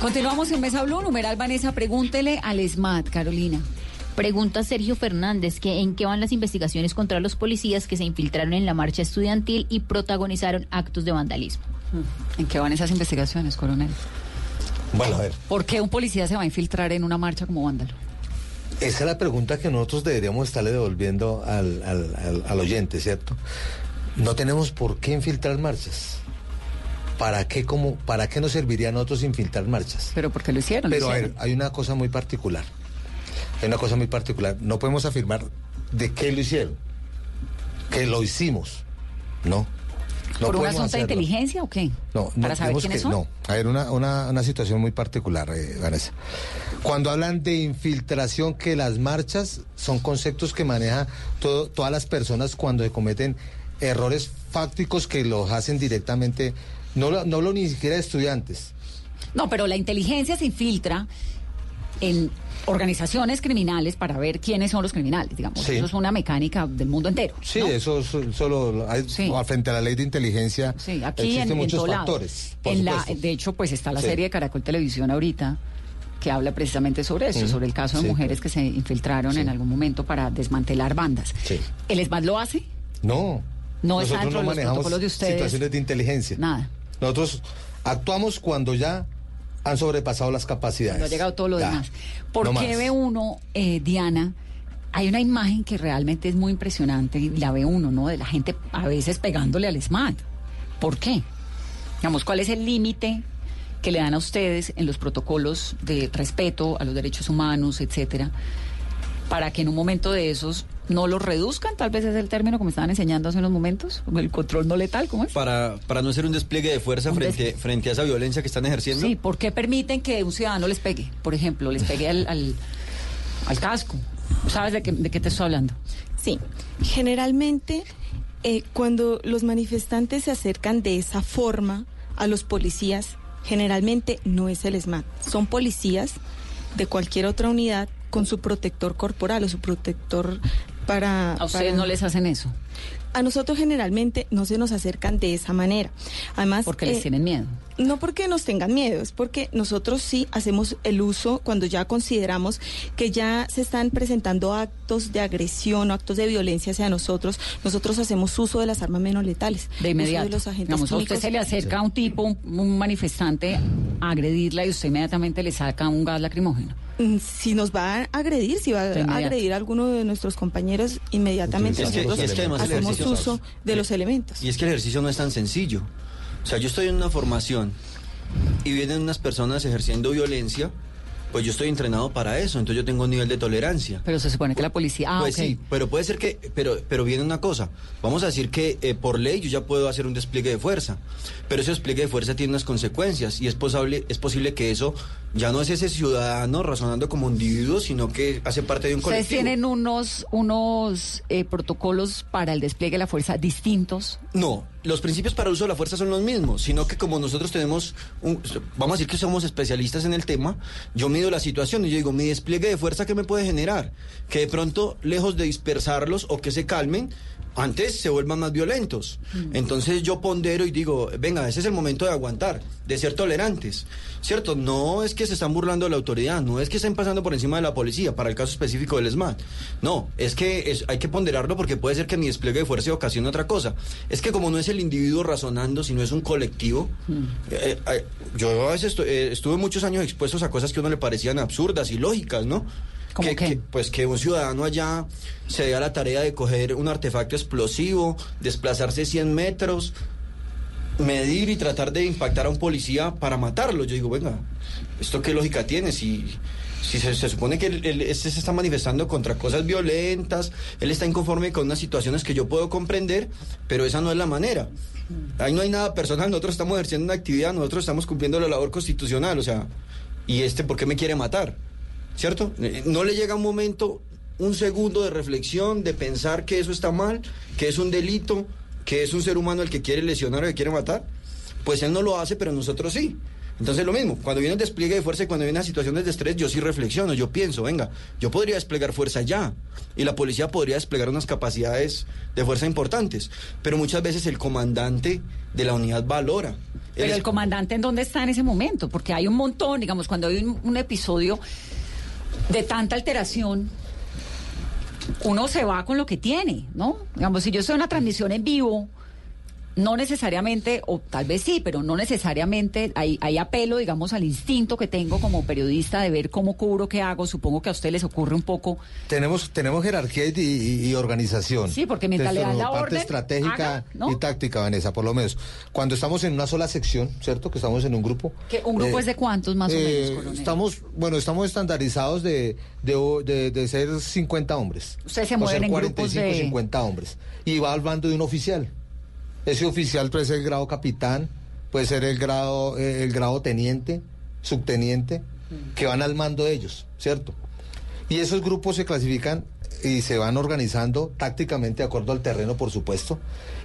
Continuamos en Mesa Blue, numeral Vanessa, pregúntele al SMAT, Carolina. Pregunta Sergio Fernández que en qué van las investigaciones contra los policías que se infiltraron en la marcha estudiantil y protagonizaron actos de vandalismo. ¿En qué van esas investigaciones, coronel? Bueno, a ver. ¿Por qué un policía se va a infiltrar en una marcha como vándalo? Esa es la pregunta que nosotros deberíamos estarle devolviendo al, al- al- al oyente, ¿cierto? No tenemos por qué infiltrar marchas. ¿Para qué, como, ¿Para qué nos serviría a nosotros infiltrar marchas? Pero porque lo hicieron. lo Pero a ver, hay una cosa muy particular. Hay una cosa muy particular. No podemos afirmar de qué lo hicieron. Que lo hicimos. No. No ¿Por un asunto de inteligencia o qué? No, no ¿Para saber quiénes que son? no. A ver, una, una, una situación muy particular, eh, Vanessa. Cuando hablan de infiltración, que las marchas son conceptos que maneja todo- todas las personas cuando se cometen errores fácticos que los hacen directamente, no, lo- no hablo ni siquiera de estudiantes. No, pero la inteligencia se infiltra en organizaciones criminales para ver quiénes son los criminales, digamos. Sí. Eso es una mecánica del mundo entero. Sí, eso es solo hay- frente a la ley de inteligencia Sí, aquí existen en, en muchos factores. En la, de hecho, pues está la serie de Caracol Televisión ahorita que habla precisamente sobre eso, sobre el caso de mujeres que se infiltraron en algún momento para desmantelar bandas. ¿El ESMAD lo hace? No. No está nosotros dentro no de los manejamos protocolos de ustedes. situaciones de inteligencia. Nada. Nosotros actuamos cuando ya han sobrepasado las capacidades. No ha llegado todo lo Ya. demás. ¿Por No qué más. ve uno, eh, Diana? Hay una imagen que realmente es muy impresionante y la ve uno, ¿no? De la gente a veces pegándole al SMAT. ¿Por qué? Digamos, ¿cuál es el límite que le dan a ustedes en los protocolos de respeto a los derechos humanos, etcétera, para que en un momento de esos no los reduzcan? Tal vez es el término como estaban enseñando hace unos momentos, el control no letal, ¿cómo es? Para, para no hacer un despliegue de fuerza frente, frente a esa violencia que están ejerciendo. Sí, ¿por qué permiten que un ciudadano les pegue? Por ejemplo, les pegue al, al, al casco. ¿Sabes de qué, de qué te estoy hablando? Sí, generalmente eh, cuando los manifestantes se acercan de esa forma a los policías, generalmente no es el SMAT, son policías de cualquier otra unidad con su protector corporal o su protector para... ¿A ustedes para- no les hacen eso? A nosotros generalmente no se nos acercan de esa manera. Además, Porque les eh, tienen miedo. No porque nos tengan miedo, es porque nosotros sí hacemos el uso cuando ya consideramos que ya se están presentando actos de agresión o actos de violencia hacia nosotros. Nosotros hacemos uso de las armas menos letales. De uso inmediato. de los agentes Digamos, a usted se le acerca a un tipo, un, un manifestante, a agredirla y usted inmediatamente le saca un gas lacrimógeno. Mm, Si nos va a agredir, si va a agredir a alguno de nuestros compañeros, inmediatamente Es que- nosotros hacemos uso de los elementos. Y es que el ejercicio no es tan sencillo. O sea, yo estoy en una formación y vienen unas personas ejerciendo violencia, pues yo estoy entrenado para eso, entonces yo tengo un nivel de tolerancia. Pero se supone que la policía... Ah, pues sí, pero puede ser que, pero, pero viene una cosa. Vamos a decir que eh, por ley yo ya puedo hacer un despliegue de fuerza, pero ese despliegue de fuerza tiene unas consecuencias y es posible, es posible que eso ya no es ese ciudadano razonando como individuo, sino que hace parte de un Ustedes colectivo. tienen unos, unos eh, protocolos para el despliegue de la fuerza distintos. No, los principios para el uso de la fuerza son los mismos, sino que como nosotros tenemos, un- vamos a decir que somos especialistas en el tema, yo mido la situación y yo digo, mi despliegue de fuerza, ¿qué me puede generar? Que de pronto, lejos de dispersarlos o que se calmen, antes se vuelvan más violentos. Entonces yo pondero y digo, venga, ese es el momento de aguantar, de ser tolerantes, ¿cierto? No es que se están burlando de la autoridad, no es que estén pasando por encima de la policía, para el caso específico del SMAT. No, es que es- hay que ponderarlo porque puede ser que mi despliegue de fuerza ocasione otra cosa. Es que como no es el individuo razonando, sino es un colectivo, eh, eh, yo a veces eh, estuve muchos años expuestos a cosas que a uno le parecían absurdas y lógicas, ¿no? Que, qué? que, pues que un ciudadano allá se dé a la tarea de coger un artefacto explosivo, desplazarse 100 metros, medir y tratar de impactar a un policía para matarlo. Yo digo, venga, ¿esto qué lógica tiene? Si, si se, se supone que él, él- este se está manifestando contra cosas violentas, él está inconforme con unas situaciones que yo puedo comprender, pero esa no es la manera. Ahí no hay nada personal, nosotros estamos ejerciendo una actividad, nosotros estamos cumpliendo la labor constitucional, o sea, ¿y este por qué me quiere matar? ¿Cierto? Eh, No le llega un momento, un segundo de reflexión, de pensar que eso está mal, que es un delito, que es un ser humano el que quiere lesionar o que quiere matar. Pues él no lo hace, pero nosotros sí. Entonces lo mismo, cuando viene el despliegue de fuerza y cuando vienen situaciones de estrés, yo sí reflexiono, yo pienso, venga, yo podría desplegar fuerza ya y la policía podría desplegar unas capacidades de fuerza importantes, pero muchas veces el comandante de la unidad valora. Pero el comandante, ¿en dónde está en ese momento? Porque hay un montón, digamos, cuando hay un, un episodio de tanta alteración, uno se va con lo que tiene, ¿no? Digamos, si yo en una transmisión en vivo, no necesariamente, o tal vez sí, pero no necesariamente, hay, hay apelo, digamos, al instinto que tengo como periodista de ver cómo cubro, qué hago. Supongo que a usted les ocurre un poco. Tenemos, tenemos jerarquía y, y- y organización. Sí, porque mientras Desde le dan la parte orden, estratégica haga, ¿no? y táctica, Vanessa, por lo menos. Cuando estamos en una sola sección, ¿cierto? Que estamos en un grupo. ¿Un grupo eh, es de cuántos más o eh, menos, coronel? Estamos, bueno, estamos estandarizados de, de, de- de ser 50 hombres. Ustedes se mueven en grupos 45, de- 50 hombres. Y va al bando de un oficial. Ese oficial puede ser el grado capitán, puede ser el grado, eh, el grado teniente, subteniente, que van al mando de ellos, ¿cierto? Y esos grupos se clasifican y se van organizando tácticamente de acuerdo al terreno, por supuesto.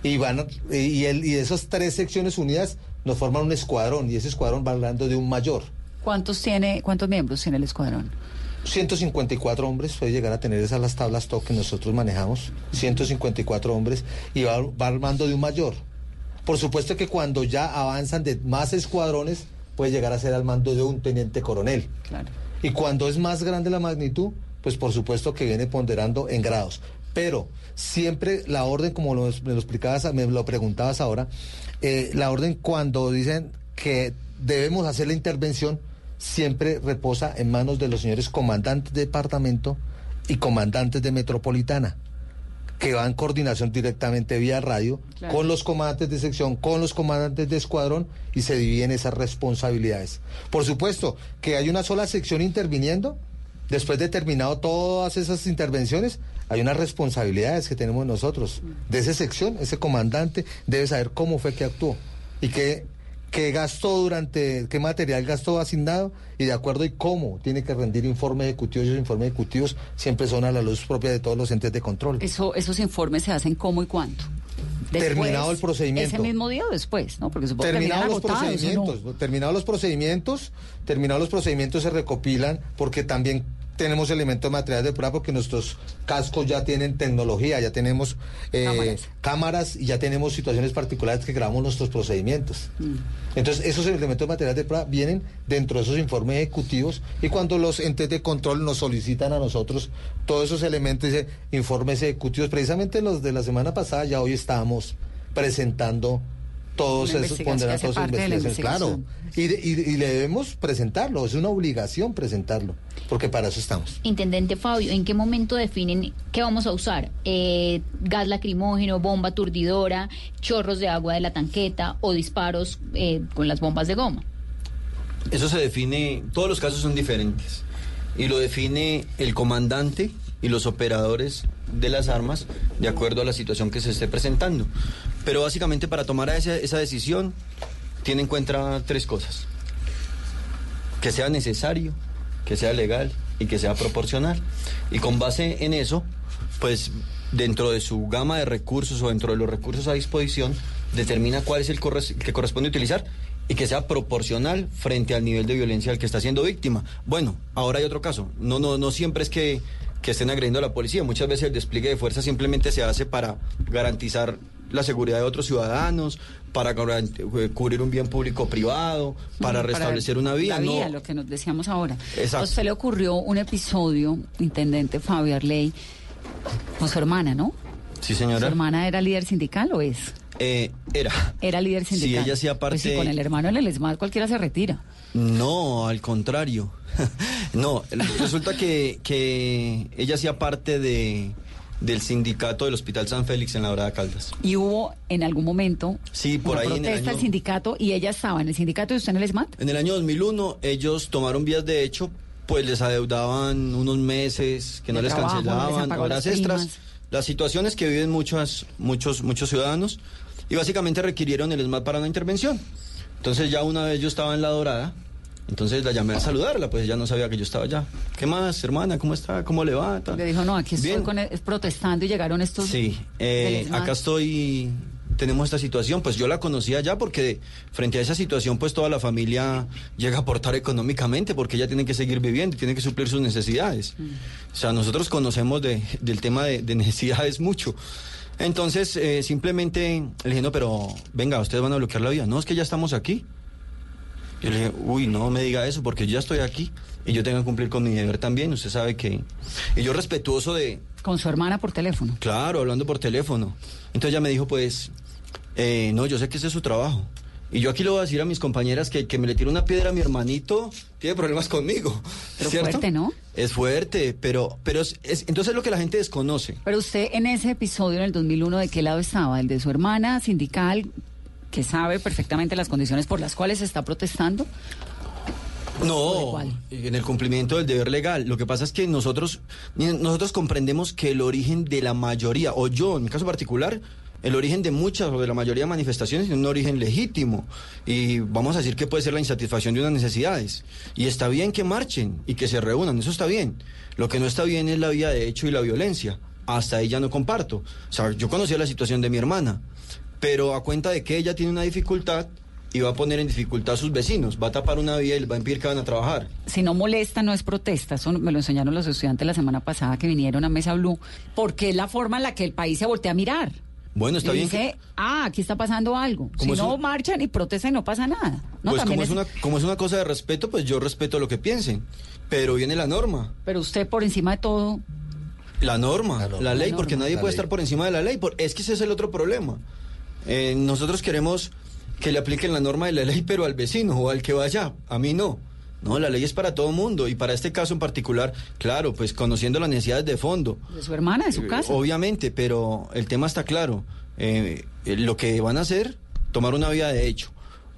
Y van y, el, y esas tres secciones unidas nos forman un escuadrón y ese escuadrón va hablando de un mayor. ¿Cuántos tiene, cuántos miembros tiene el escuadrón? 154 hombres, puede llegar a tener esas las tablas TOC que nosotros manejamos, 154 hombres, y va, va al mando de un mayor. Por supuesto que cuando ya avanzan de más escuadrones, puede llegar a ser al mando de un teniente coronel. Claro. Y cuando es más grande la magnitud, pues por supuesto que viene ponderando en grados. Pero siempre la orden, como lo- me lo explicabas, me lo preguntabas ahora, eh, la orden cuando dicen que debemos hacer la intervención, siempre reposa en manos de los señores comandantes de departamento y comandantes de metropolitana que van en coordinación directamente vía radio Claro. con los comandantes de sección, con los comandantes de escuadrón y se dividen esas responsabilidades. Por supuesto que hay una sola sección interviniendo, después de terminado todas esas intervenciones, hay unas responsabilidades que tenemos nosotros. De esa sección, ese comandante debe saber cómo fue que actuó y qué, qué gastó durante, qué material gastó asignado y de acuerdo y cómo tiene que rendir informe ejecutivo. Esos informes ejecutivos siempre son a la luz propia de todos los entes de control. Eso, esos informes se hacen cómo y cuánto. Terminado el procedimiento. Ese mismo día o después, ¿no? Porque supongo que Terminados los procedimientos, terminados los procedimientos, terminados los procedimientos se recopilan porque también tenemos elementos materiales de prueba porque nuestros cascos ya tienen tecnología, ya tenemos eh, Cámaras. cámaras y ya tenemos situaciones particulares que grabamos nuestros procedimientos. Mm. Entonces, esos elementos materiales de prueba vienen dentro de esos informes ejecutivos y cuando los entes de control nos solicitan a nosotros todos esos elementos, dice, informes ejecutivos, precisamente los de la semana pasada, ya hoy estábamos presentando todos Una esos ponderados parte de la Claro, y, de- y de- y le debemos presentarlo, es una obligación presentarlo, porque para eso estamos. Intendente Fabio, ¿en qué momento definen qué vamos a usar? Eh, ¿Gas lacrimógeno, bomba aturdidora, chorros de agua de la tanqueta o disparos eh, con las bombas de goma? Eso se define, todos los casos son diferentes y lo define el comandante y los operadores de las armas de acuerdo a la situación que se esté presentando. Pero básicamente para tomar esa, esa decisión tiene en cuenta tres cosas. Que sea necesario, que sea legal y que sea proporcional. Y con base en eso, pues dentro de su gama de recursos o dentro de los recursos a disposición, determina cuál es el que corresponde utilizar y que sea proporcional frente al nivel de violencia al que está siendo víctima. Bueno, ahora hay otro caso. No, no, no siempre es que, que estén agrediendo a la policía. Muchas veces el despliegue de fuerza simplemente se hace para garantizar la seguridad de otros ciudadanos, para eh, cubrir un bien público privado, para restablecer una vía. La vía, no, lo que nos decíamos ahora. Exacto. A usted le ocurrió un episodio, intendente Fabio Arley, con su hermana, ¿no? Sí, ¿Su señora. hermana era líder sindical o es? Eh, era. Era líder Sí, sindical. ella hacía Pues sí, parte- con el hermano del ESMAD cualquiera se retira. No, al contrario. No, resulta que, que ella hacía parte de, del sindicato del Hospital San Félix en la Dorada Caldas. Y hubo en algún momento Sí, por una ahí en el protesta año- al sindicato y ella estaba en el sindicato y usted en el SMAT. En el año 2001 ellos tomaron vías de hecho, pues les adeudaban unos meses que no De les trabajo, no les han cancelaban, horas extras. Las situaciones que viven muchas, muchos, muchos ciudadanos y básicamente requirieron el SMAT para una intervención. Entonces ya una vez yo estaba en La Dorada, entonces la llamé a saludarla, pues ella no sabía que yo estaba allá. ¿Qué más, hermana? ¿Cómo está? ¿Cómo le va? Tal. Le dijo, no, aquí estoy Bien. con el- es protestando y llegaron estos... Sí, eh, acá estoy, tenemos esta situación, pues yo la conocía ya porque frente a esa situación pues toda la familia llega a aportar económicamente porque ella tiene que seguir viviendo y tiene que suplir sus necesidades. O sea, nosotros conocemos de- del tema de, de necesidades mucho. Entonces, eh, simplemente le dije, no, pero venga, ustedes van a bloquear la vía. No, es que ya estamos aquí. Yo le dije, uy, no me diga eso porque yo ya estoy aquí y yo tengo que cumplir con mi deber también. Usted sabe que... Y yo respetuoso de, Con su hermana por teléfono. Claro, hablando por teléfono. Entonces ella me dijo, pues, eh, no, yo sé que ese es su trabajo. Y yo aquí le voy a decir a mis compañeras que, que me le tire una piedra a mi hermanito tiene problemas conmigo. Pero ¿cierto? fuerte, ¿no? Es fuerte, pero, pero es, es- entonces es lo que la gente desconoce. Pero usted en ese episodio en el 2001, ¿de qué lado estaba? ¿El de su hermana sindical que sabe perfectamente las condiciones por las cuales está protestando? No, en el cumplimiento del deber legal. Lo que pasa es que nosotros, nosotros comprendemos que el origen de la mayoría, o yo en mi caso particular, el origen de muchas o de la mayoría de manifestaciones es un origen legítimo. Y vamos a decir que puede ser la insatisfacción de unas necesidades. Y está bien que marchen y que se reúnan, eso está bien. Lo que no está bien es la vía de hecho y la violencia. Hasta ahí ya no comparto. O sea, yo conocía la situación de mi hermana, pero a cuenta de que ella tiene una dificultad y va a poner en dificultad a sus vecinos, va a tapar una vía y les va a impedir que van a trabajar. Si no molesta, no es protesta. Eso me lo enseñaron los estudiantes la semana pasada que vinieron a Mesa Blue, porque es la forma en la que el país se voltea a mirar. Bueno, está y bien. dice, ah, aquí está pasando algo. Si no un- marchan y protestan y no pasa nada. No, pues como es, es- una, como es una cosa de respeto, pues yo respeto lo que piensen. Pero viene la norma. Pero usted por encima de todo, La norma, la, ley, La porque norma. nadie La puede ley. estar por encima de la ley. por- es que ese es el otro problema. Eh, nosotros queremos que le apliquen la norma de la ley, pero al vecino o al que vaya. A mí no. No, la ley es para todo mundo y para este caso en particular, claro, pues conociendo las necesidades de fondo. de su hermana, de su Eh, casa. Obviamente, pero el tema está claro. Eh, eh, lo que van a hacer, tomar una vía de hecho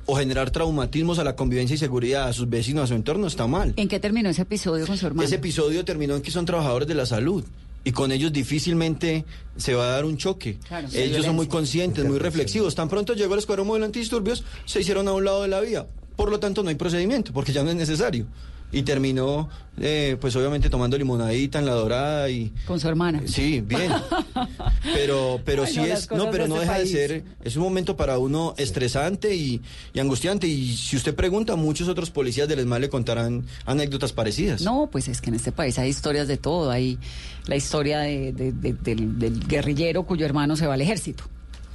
o generar traumatismos a la convivencia y seguridad a sus vecinos, a su entorno, está mal. ¿En qué terminó ese episodio con su hermana? Ese episodio terminó en que son trabajadores de la salud y con ellos difícilmente se va a dar un choque. Claro, sí, ellos son muy conscientes, muy reflexivos. Tan pronto llegó el escuadrón móvil antidisturbios, se hicieron a un lado de la vía. Por lo tanto, no hay procedimiento, porque ya no es necesario. Y terminó, eh, pues obviamente tomando limonadita en la dorada y... Con su hermana. Sí, bien. Pero, pero Ay, sí no, es, no, pero de no este deja país. de ser, es un momento para uno estresante y, y angustiante. Y si usted pregunta, muchos otros policías del ESMAD le contarán anécdotas parecidas. No, pues es que en este país hay historias de todo. Hay la historia de- de- de- del, del guerrillero cuyo hermano se va al ejército.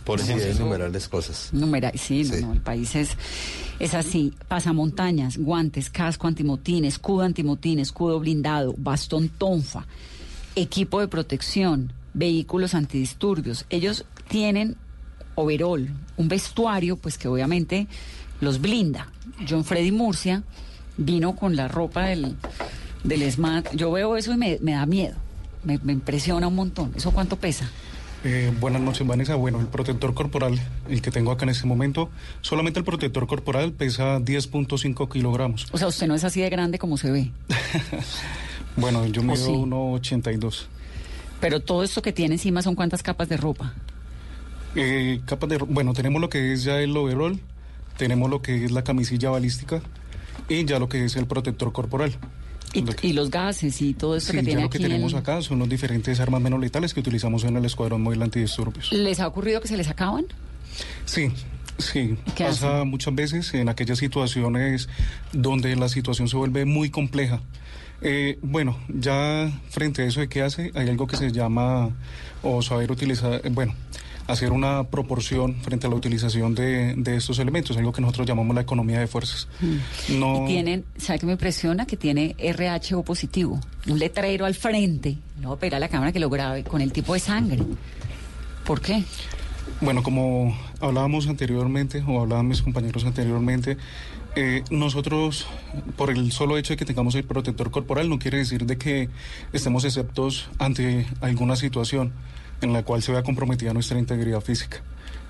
Por sí, hay innumerables cosas. Numera- sí, no, no, el país es, es así. Pasamontañas, guantes, casco antimotín, escudo antimotín, escudo blindado, bastón tonfa, equipo de protección, vehículos antidisturbios. Ellos tienen overall, un vestuario, pues que obviamente los blinda. John Freddy Murcia vino con la ropa del, del SMAT. Yo veo eso y me, me da miedo. Me, me impresiona un montón. ¿Eso cuánto pesa? Eh, buenas noches, Vanessa. Bueno, el protector corporal, el que tengo acá en este momento, solamente el protector corporal pesa 10.5 kilogramos. O sea, usted no es así de grande como se ve. Bueno, yo ¿O mido sí? 1,82. Pero todo esto que tiene encima son cuántas capas de ropa. Eh, capas de, ro- bueno, tenemos lo que es ya el overall, tenemos lo que es la camisilla balística y ya lo que es el protector corporal. Y, y los gases y todo esto Sí, que ya tiene lo que aquí. en tenemos el- acá son los diferentes armas menos letales que utilizamos en el Escuadrón Móvil Antidisturbios. ¿Les ha ocurrido que se les acaban? Sí, sí. ¿Qué Pasa muchas veces en aquellas situaciones donde la situación se vuelve muy compleja. Eh, bueno, ya frente a eso de qué hace, hay algo que se llama, o saber utilizar, eh, bueno, hacer una proporción frente a la utilización de, de estos elementos, algo que nosotros llamamos la economía de fuerzas. No, Y tienen, ¿sabe qué me impresiona? Que tiene RHO positivo. Un letrero al frente. No, pero a la cámara que lo grabe con el tipo de sangre. ¿Por qué? Bueno, como hablábamos anteriormente, o hablaban mis compañeros anteriormente, eh, nosotros, por el solo hecho de que tengamos el protector corporal, no quiere decir de que estemos exceptos ante alguna situación en la cual se vea comprometida nuestra integridad física.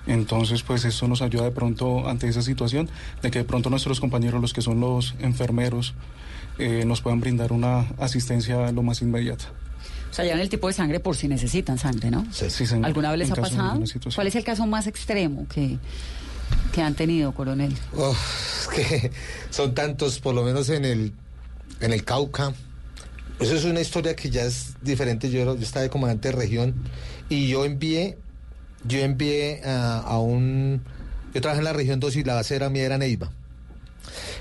Entonces, pues eso nos ayuda de pronto ante esa situación, de que de pronto nuestros compañeros, los que son los enfermeros, eh, nos puedan brindar una asistencia lo más inmediata. O sea, llevan el tipo de sangre por si necesitan sangre, ¿no? Sí, señor. ¿Alguna vez les En ha pasado? ¿Cuál es el caso más extremo que, que han tenido, coronel? Uf, es que son tantos, por lo menos en el, en el Cauca. Eso es una historia que ya es diferente. Yo, yo estaba de comandante de región y yo envié, yo envié a, a un, yo trabajé en la región 2 y la base era mía era Neiva.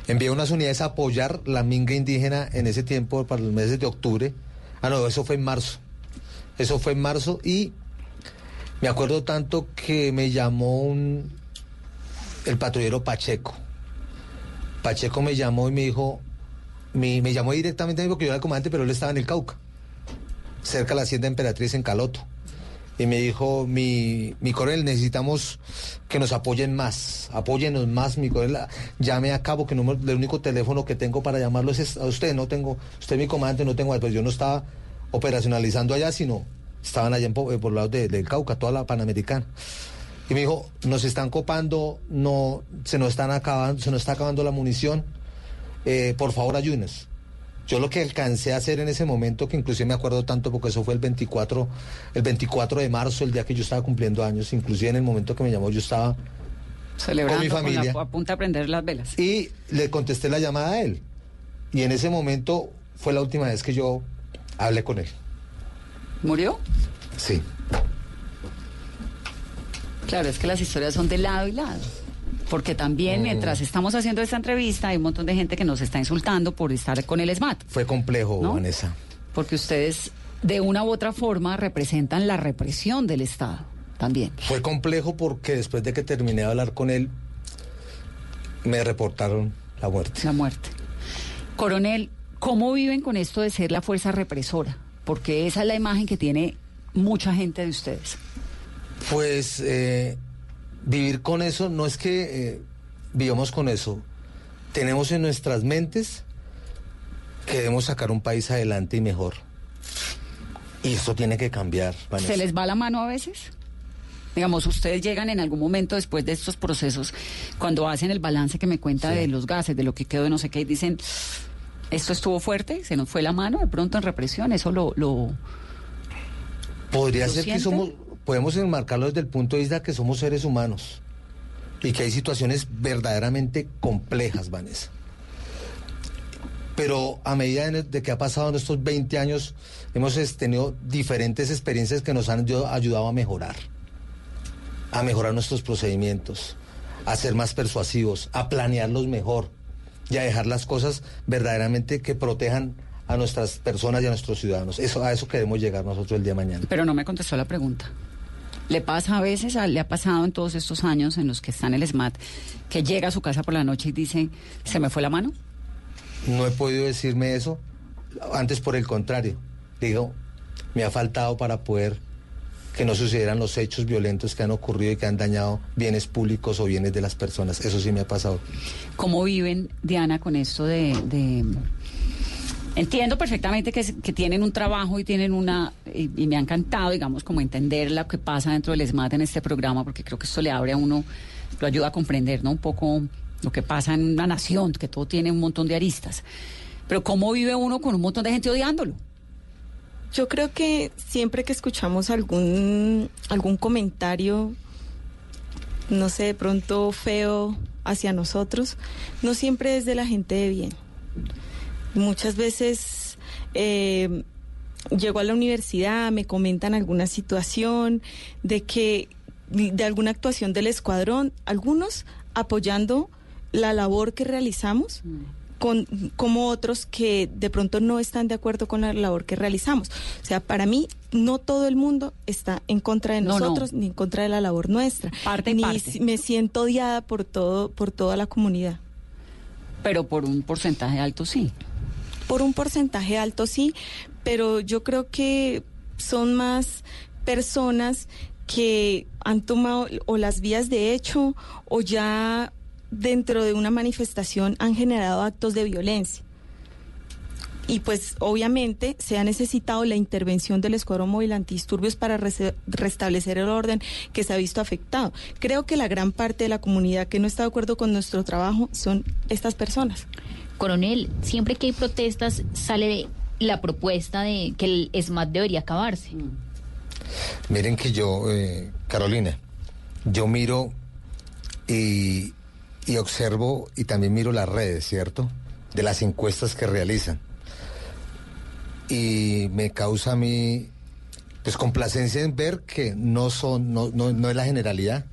Envié unas unidades a apoyar la minga indígena en ese tiempo, para los meses de octubre. Ah, no, eso fue en marzo. Eso fue en marzo y me acuerdo tanto que me llamó un, el patrullero Pacheco. Pacheco me llamó y me dijo, me, me llamó directamente porque yo era el comandante, pero él estaba en el Cauca, cerca de la hacienda Emperatriz en Caloto. Y me dijo, mi, mi coronel, necesitamos que nos apoyen más, apóyenos más, mi coronel, llame a cabo, que no, me- el único teléfono que tengo para llamarlo es a usted, no tengo, usted mi comandante, no tengo, pues yo no estaba operacionalizando allá, sino estaban allá en, po- eh, por lados de- del Cauca, toda la Panamericana. Y me dijo, nos están copando, no, se nos están acabando, se nos está acabando la munición, eh, por favor ayúdenos. Yo lo que alcancé a hacer en ese momento, que inclusive me acuerdo tanto porque eso fue el 24, el 24 de marzo, el día que yo estaba cumpliendo años, inclusive en el momento que me llamó yo estaba Celebrando con mi la- familia. a punta de prender las velas. y le contesté la llamada a él. Y en ese momento fue la última vez que yo hablé con él. ¿Murió? Sí. Claro, es que las historias son de lado y lado. Porque también mientras estamos haciendo esta entrevista hay un montón de gente que nos está insultando por estar con el SMAT. Fue complejo, ¿No? Vanessa. Porque ustedes de una u otra forma representan la represión del Estado también. Fue complejo porque después de que terminé de hablar con él, me reportaron la muerte. La muerte. Coronel, ¿cómo viven con esto de ser la fuerza represora? Porque esa es la imagen que tiene mucha gente de ustedes. Pues eh, vivir con eso no es que eh, vivamos con eso. Tenemos en nuestras mentes que debemos sacar un país adelante y mejor. Y eso tiene que cambiar. Vanessa. ¿Se les va la mano a veces? Digamos, ustedes llegan en algún momento después de estos procesos, cuando hacen el balance que me cuenta de los gases, de lo que quedó de no sé qué, y dicen, esto estuvo fuerte, se nos fue la mano de pronto en represión, eso lo... lo Podría ¿Lo ser que somos, podemos enmarcarlo desde el punto de vista que somos seres humanos y que hay situaciones verdaderamente complejas, Vanessa. Pero a medida de, que ha pasado en estos 20 años, hemos tenido diferentes experiencias que nos han ayud- ayudado a mejorar, a mejorar nuestros procedimientos, a ser más persuasivos, a planearlos mejor y a dejar las cosas verdaderamente que protejan a nuestras personas y a nuestros ciudadanos. Eso, a eso queremos llegar nosotros el día de mañana. Pero no me contestó la pregunta. ¿Le pasa a veces, a- le ha pasado en todos estos años en los que está en el SMAT, que llega a su casa por la noche y dice, se me fue la mano? No he podido decirme eso, antes por el contrario. Digo, me ha faltado para poder que no sucedieran los hechos violentos que han ocurrido y que han dañado bienes públicos o bienes de las personas. Eso sí me ha pasado. ¿Cómo viven, Diana, con esto de... de- Entiendo perfectamente que, que tienen un trabajo y tienen una... Y, y me ha encantado, digamos, como entender lo que pasa dentro del ESMAD en este programa, porque creo que esto le abre a uno, lo ayuda a comprender, ¿no? Un poco lo que pasa en una nación, que todo tiene un montón de aristas. Pero ¿cómo vive uno con un montón de gente odiándolo? Yo creo que siempre que escuchamos algún, algún comentario, no sé, de pronto feo hacia nosotros, no siempre es de la gente de bien. Muchas veces eh, llego a la universidad, me comentan alguna situación de que de alguna actuación del escuadrón, algunos apoyando la labor que realizamos con, como otros que de pronto no están de acuerdo con la labor que realizamos. O sea, para mí no todo el mundo está en contra de No, no. nosotros ni en contra de la labor nuestra. Parte y ni parte. me siento odiada por todo por toda la comunidad. Pero por un porcentaje alto sí. Por un porcentaje alto sí, pero yo creo que son más personas que han tomado o las vías de hecho o ya dentro de una manifestación han generado actos de violencia. Y pues obviamente se ha necesitado la intervención del Escuadrón Móvil Antidisturbios para restablecer el orden que se ha visto afectado. Creo que la gran parte de la comunidad que no está de acuerdo con nuestro trabajo son estas personas. Coronel, siempre que hay protestas sale la propuesta de que el ESMAD debería acabarse. Miren que yo, eh, Carolina, yo miro y, y observo y también miro las redes, ¿cierto? De las encuestas que realizan. Y me causa a mí, pues, complacencia en ver que no son, no, no, no es la generalidad.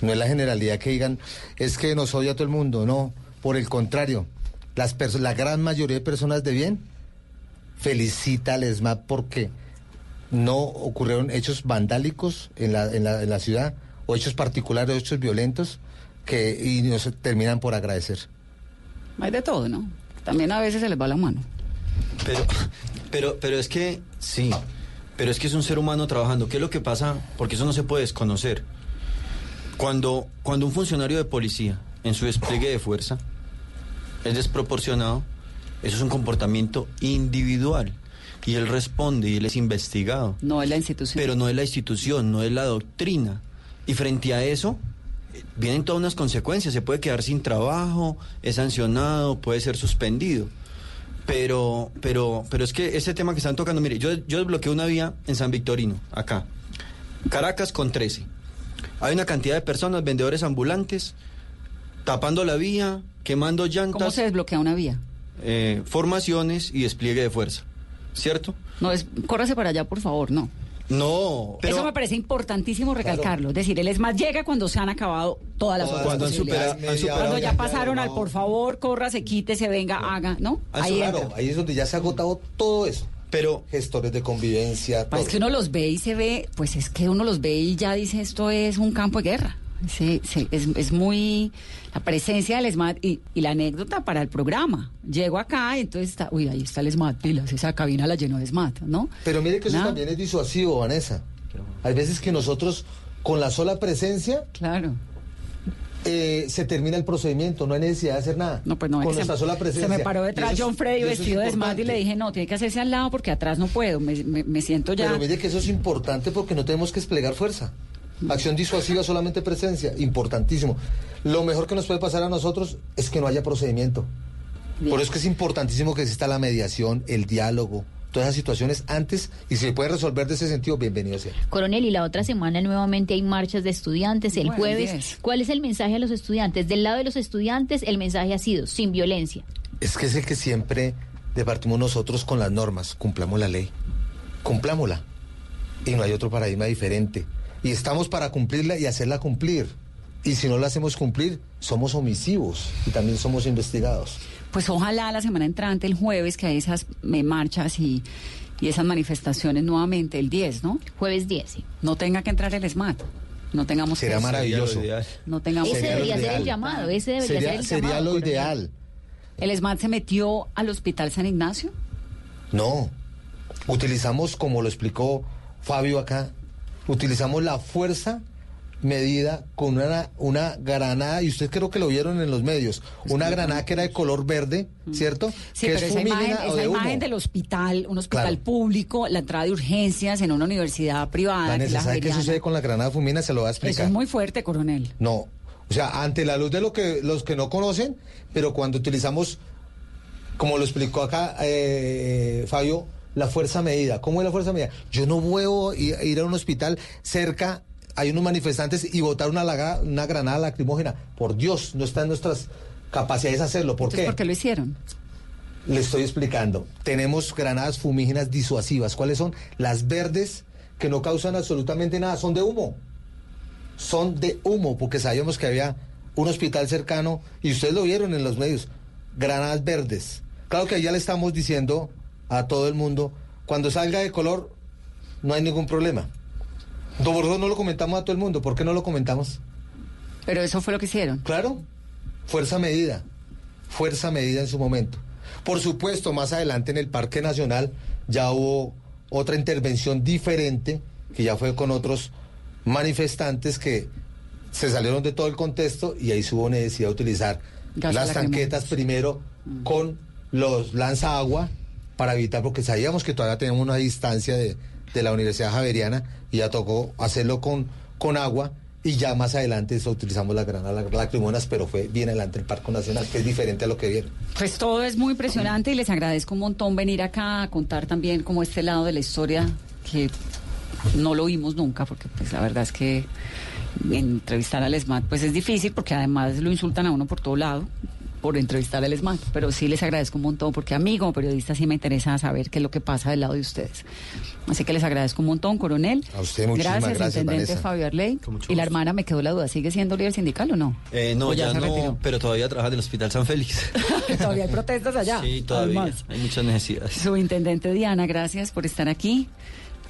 No es la generalidad que digan, es que nos odia todo el mundo, no. Por el contrario, las la gran mayoría de personas de bien felicita al ESMAD porque no ocurrieron hechos vandálicos en la, en la, en la ciudad o hechos particulares, hechos violentos que y nos terminan por agradecer. Hay de todo, ¿no? También a veces se les va la mano. Pero, pero, pero es que, sí, pero es que es un ser humano trabajando. ¿Qué es lo que pasa? Porque eso no se puede desconocer. Cuando, cuando un funcionario de policía, en su despliegue de fuerza, es desproporcionado, eso es un comportamiento individual. Y él responde y él es investigado. No es la institución. Pero no es la institución, no es la doctrina. Y frente a eso, vienen todas unas consecuencias. Se puede quedar sin trabajo, es sancionado, puede ser suspendido. Pero, pero, pero es que ese tema que están tocando, mire, yo, yo desbloqueé una vía en San Victorino, acá. Caracas con 13. Hay una cantidad de personas, vendedores ambulantes, tapando la vía, quemando llantas. ¿Cómo se desbloquea una vía? eh, formaciones y despliegue de fuerza. ¿Cierto? No, es, córrase para allá, por favor, no. No, pero Eso me parece importantísimo recalcarlo. Es decir, el ESMAD llega cuando se han acabado todas las otras Cuando han posibilidades. supera- han superado Cuando ya ya, pasaron no. al por favor, córrase, quítese, venga, haga, ¿no? Ah, Ahí claro, entra. ahí es donde ya se ha agotado todo eso. Pero gestores de convivencia, Pues es todo. que uno los ve y se ve, pues es que uno los ve y ya dice esto es un campo de guerra. Sí, sí, es, es muy la presencia del SMAT y, y la anécdota para el programa. Llego acá y entonces está, uy, ahí está el SMAT, pilas, esa cabina la llenó de SMAT, ¿no? Pero mire que eso Nada. también es disuasivo, Vanessa. Hay veces que nosotros, con la sola presencia, claro. eh, se termina el procedimiento, no hay necesidad de hacer nada. No, pues no, con nuestra se, sola se presencia. me paró detrás John Freddy vestido de SMAT y le dije, no, tiene que hacerse al lado porque atrás no puedo, me, me- me siento ya. Pero mire que eso es importante porque no tenemos que desplegar fuerza. Acción disuasiva, solamente presencia, importantísimo. Lo mejor que nos puede pasar a nosotros es que no haya procedimiento. Por eso es que es importantísimo que exista la mediación, el diálogo, todas esas situaciones antes y si se puede resolver de ese sentido, bienvenido sea. Coronel, y la otra semana nuevamente hay marchas de estudiantes, el Bueno, jueves. ¿Cuál es el mensaje a los estudiantes? Del lado de los estudiantes, el mensaje ha sido sin violencia. Es que es el que siempre departimos nosotros con las normas, cumplamos la ley, cumplámosla. Y no hay otro paradigma diferente. Y estamos para cumplirla y hacerla cumplir. Y si no la hacemos cumplir, somos omisivos y también somos investigados. Pues ojalá la semana entrante, el jueves, que hay esas eh, marchas y, y esas manifestaciones nuevamente, el 10, ¿no? Jueves 10, sí. No tenga que entrar el SMAT. No tengamos Sería que- maravilloso. No tengamos Ese debería ser el llamado, ese debería Sería, ser el sería llamado. lo ideal. ¿El SMAT se metió al Hospital San Ignacio? No. Utilizamos, como lo explicó Fabio acá, utilizamos la fuerza medida con una, una granada, y ustedes creo que lo vieron en los medios, una granada que era de color verde, ¿cierto? Mm. Sí, que pero esa fumígena imagen, o esa de imagen del hospital, un hospital Claro. público, la entrada de urgencias en una universidad privada. es Vanessa, la ¿sabe qué sucede con la granada fumina? Se lo voy a Eso explicar. es muy fuerte, coronel. No, o sea, ante la luz de lo que los que no conocen, pero cuando utilizamos, como lo explicó acá eh, Fabio, la fuerza medida. ¿Cómo es la fuerza medida? Yo no puedo ir, ir a un hospital cerca, hay unos manifestantes y botar una, laga- una granada lacrimógena. Por Dios, no está en nuestras capacidades hacerlo. ¿Por Entonces, qué? ¿por qué lo hicieron? Le estoy explicando. Tenemos granadas fumígenas disuasivas. ¿Cuáles son? Las verdes que no causan absolutamente nada, son de humo. Son de humo, porque sabíamos que había un hospital cercano y ustedes lo vieron en los medios. Granadas verdes. Claro que ya le estamos diciendo a todo el mundo, cuando salga de color, no hay ningún problema. Eso no lo comentamos a todo el mundo. ¿Por qué no lo comentamos? Pero eso fue lo que hicieron. Claro, fuerza medida, fuerza medida en su momento. Por supuesto, más adelante en el Parque Nacional ya hubo otra intervención diferente, que ya fue con otros manifestantes que se salieron de todo el contexto y ahí hubo necesidad de utilizar las tanquetas primero con los lanza agua para evitar, porque sabíamos que todavía tenemos una distancia de, de la Universidad Javeriana y ya tocó hacerlo con, con agua y ya más adelante eso, utilizamos las granadas lacrimógenas, pero fue bien adelante el Parque Nacional, que es diferente a lo que vieron. Pues todo es muy impresionante y les agradezco un montón venir acá a contar también como este lado de la historia que no lo vimos nunca, porque pues la verdad es que entrevistar al ESMAD pues es difícil porque además lo insultan a uno por todo lado por entrevistar al ESMAD, pero sí les agradezco un montón porque a mí como periodista sí me interesa saber qué es lo que pasa del lado de ustedes. Así que les agradezco un montón, coronel. A usted muchísimas gracias, gracias, intendente Vanessa. Fabio Arley. Y la hermana me quedó la duda, ¿sigue siendo líder sindical o no? Eh, no, ¿O ya, se no, retiró? pero todavía trabaja en el Hospital San Félix. Todavía hay protestas allá. Sí, todavía. además. Hay muchas necesidades. Subintendente Diana, gracias por estar aquí.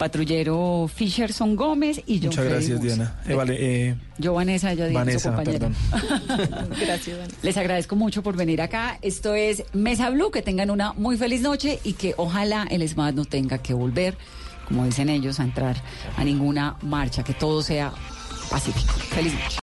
Patrullero Fisherson Gómez y yo. Muchas gracias, Diana. Eh, vale, eh, Yo, Vanessa, ya dije su Vanessa, compañera. perdón. Gracias, Les agradezco mucho por venir acá. Esto es Mesa Blue. Que tengan una muy feliz noche y que ojalá el ESMAD no tenga que volver, como dicen ellos, a entrar a ninguna marcha. Que todo sea pacífico. Feliz noche.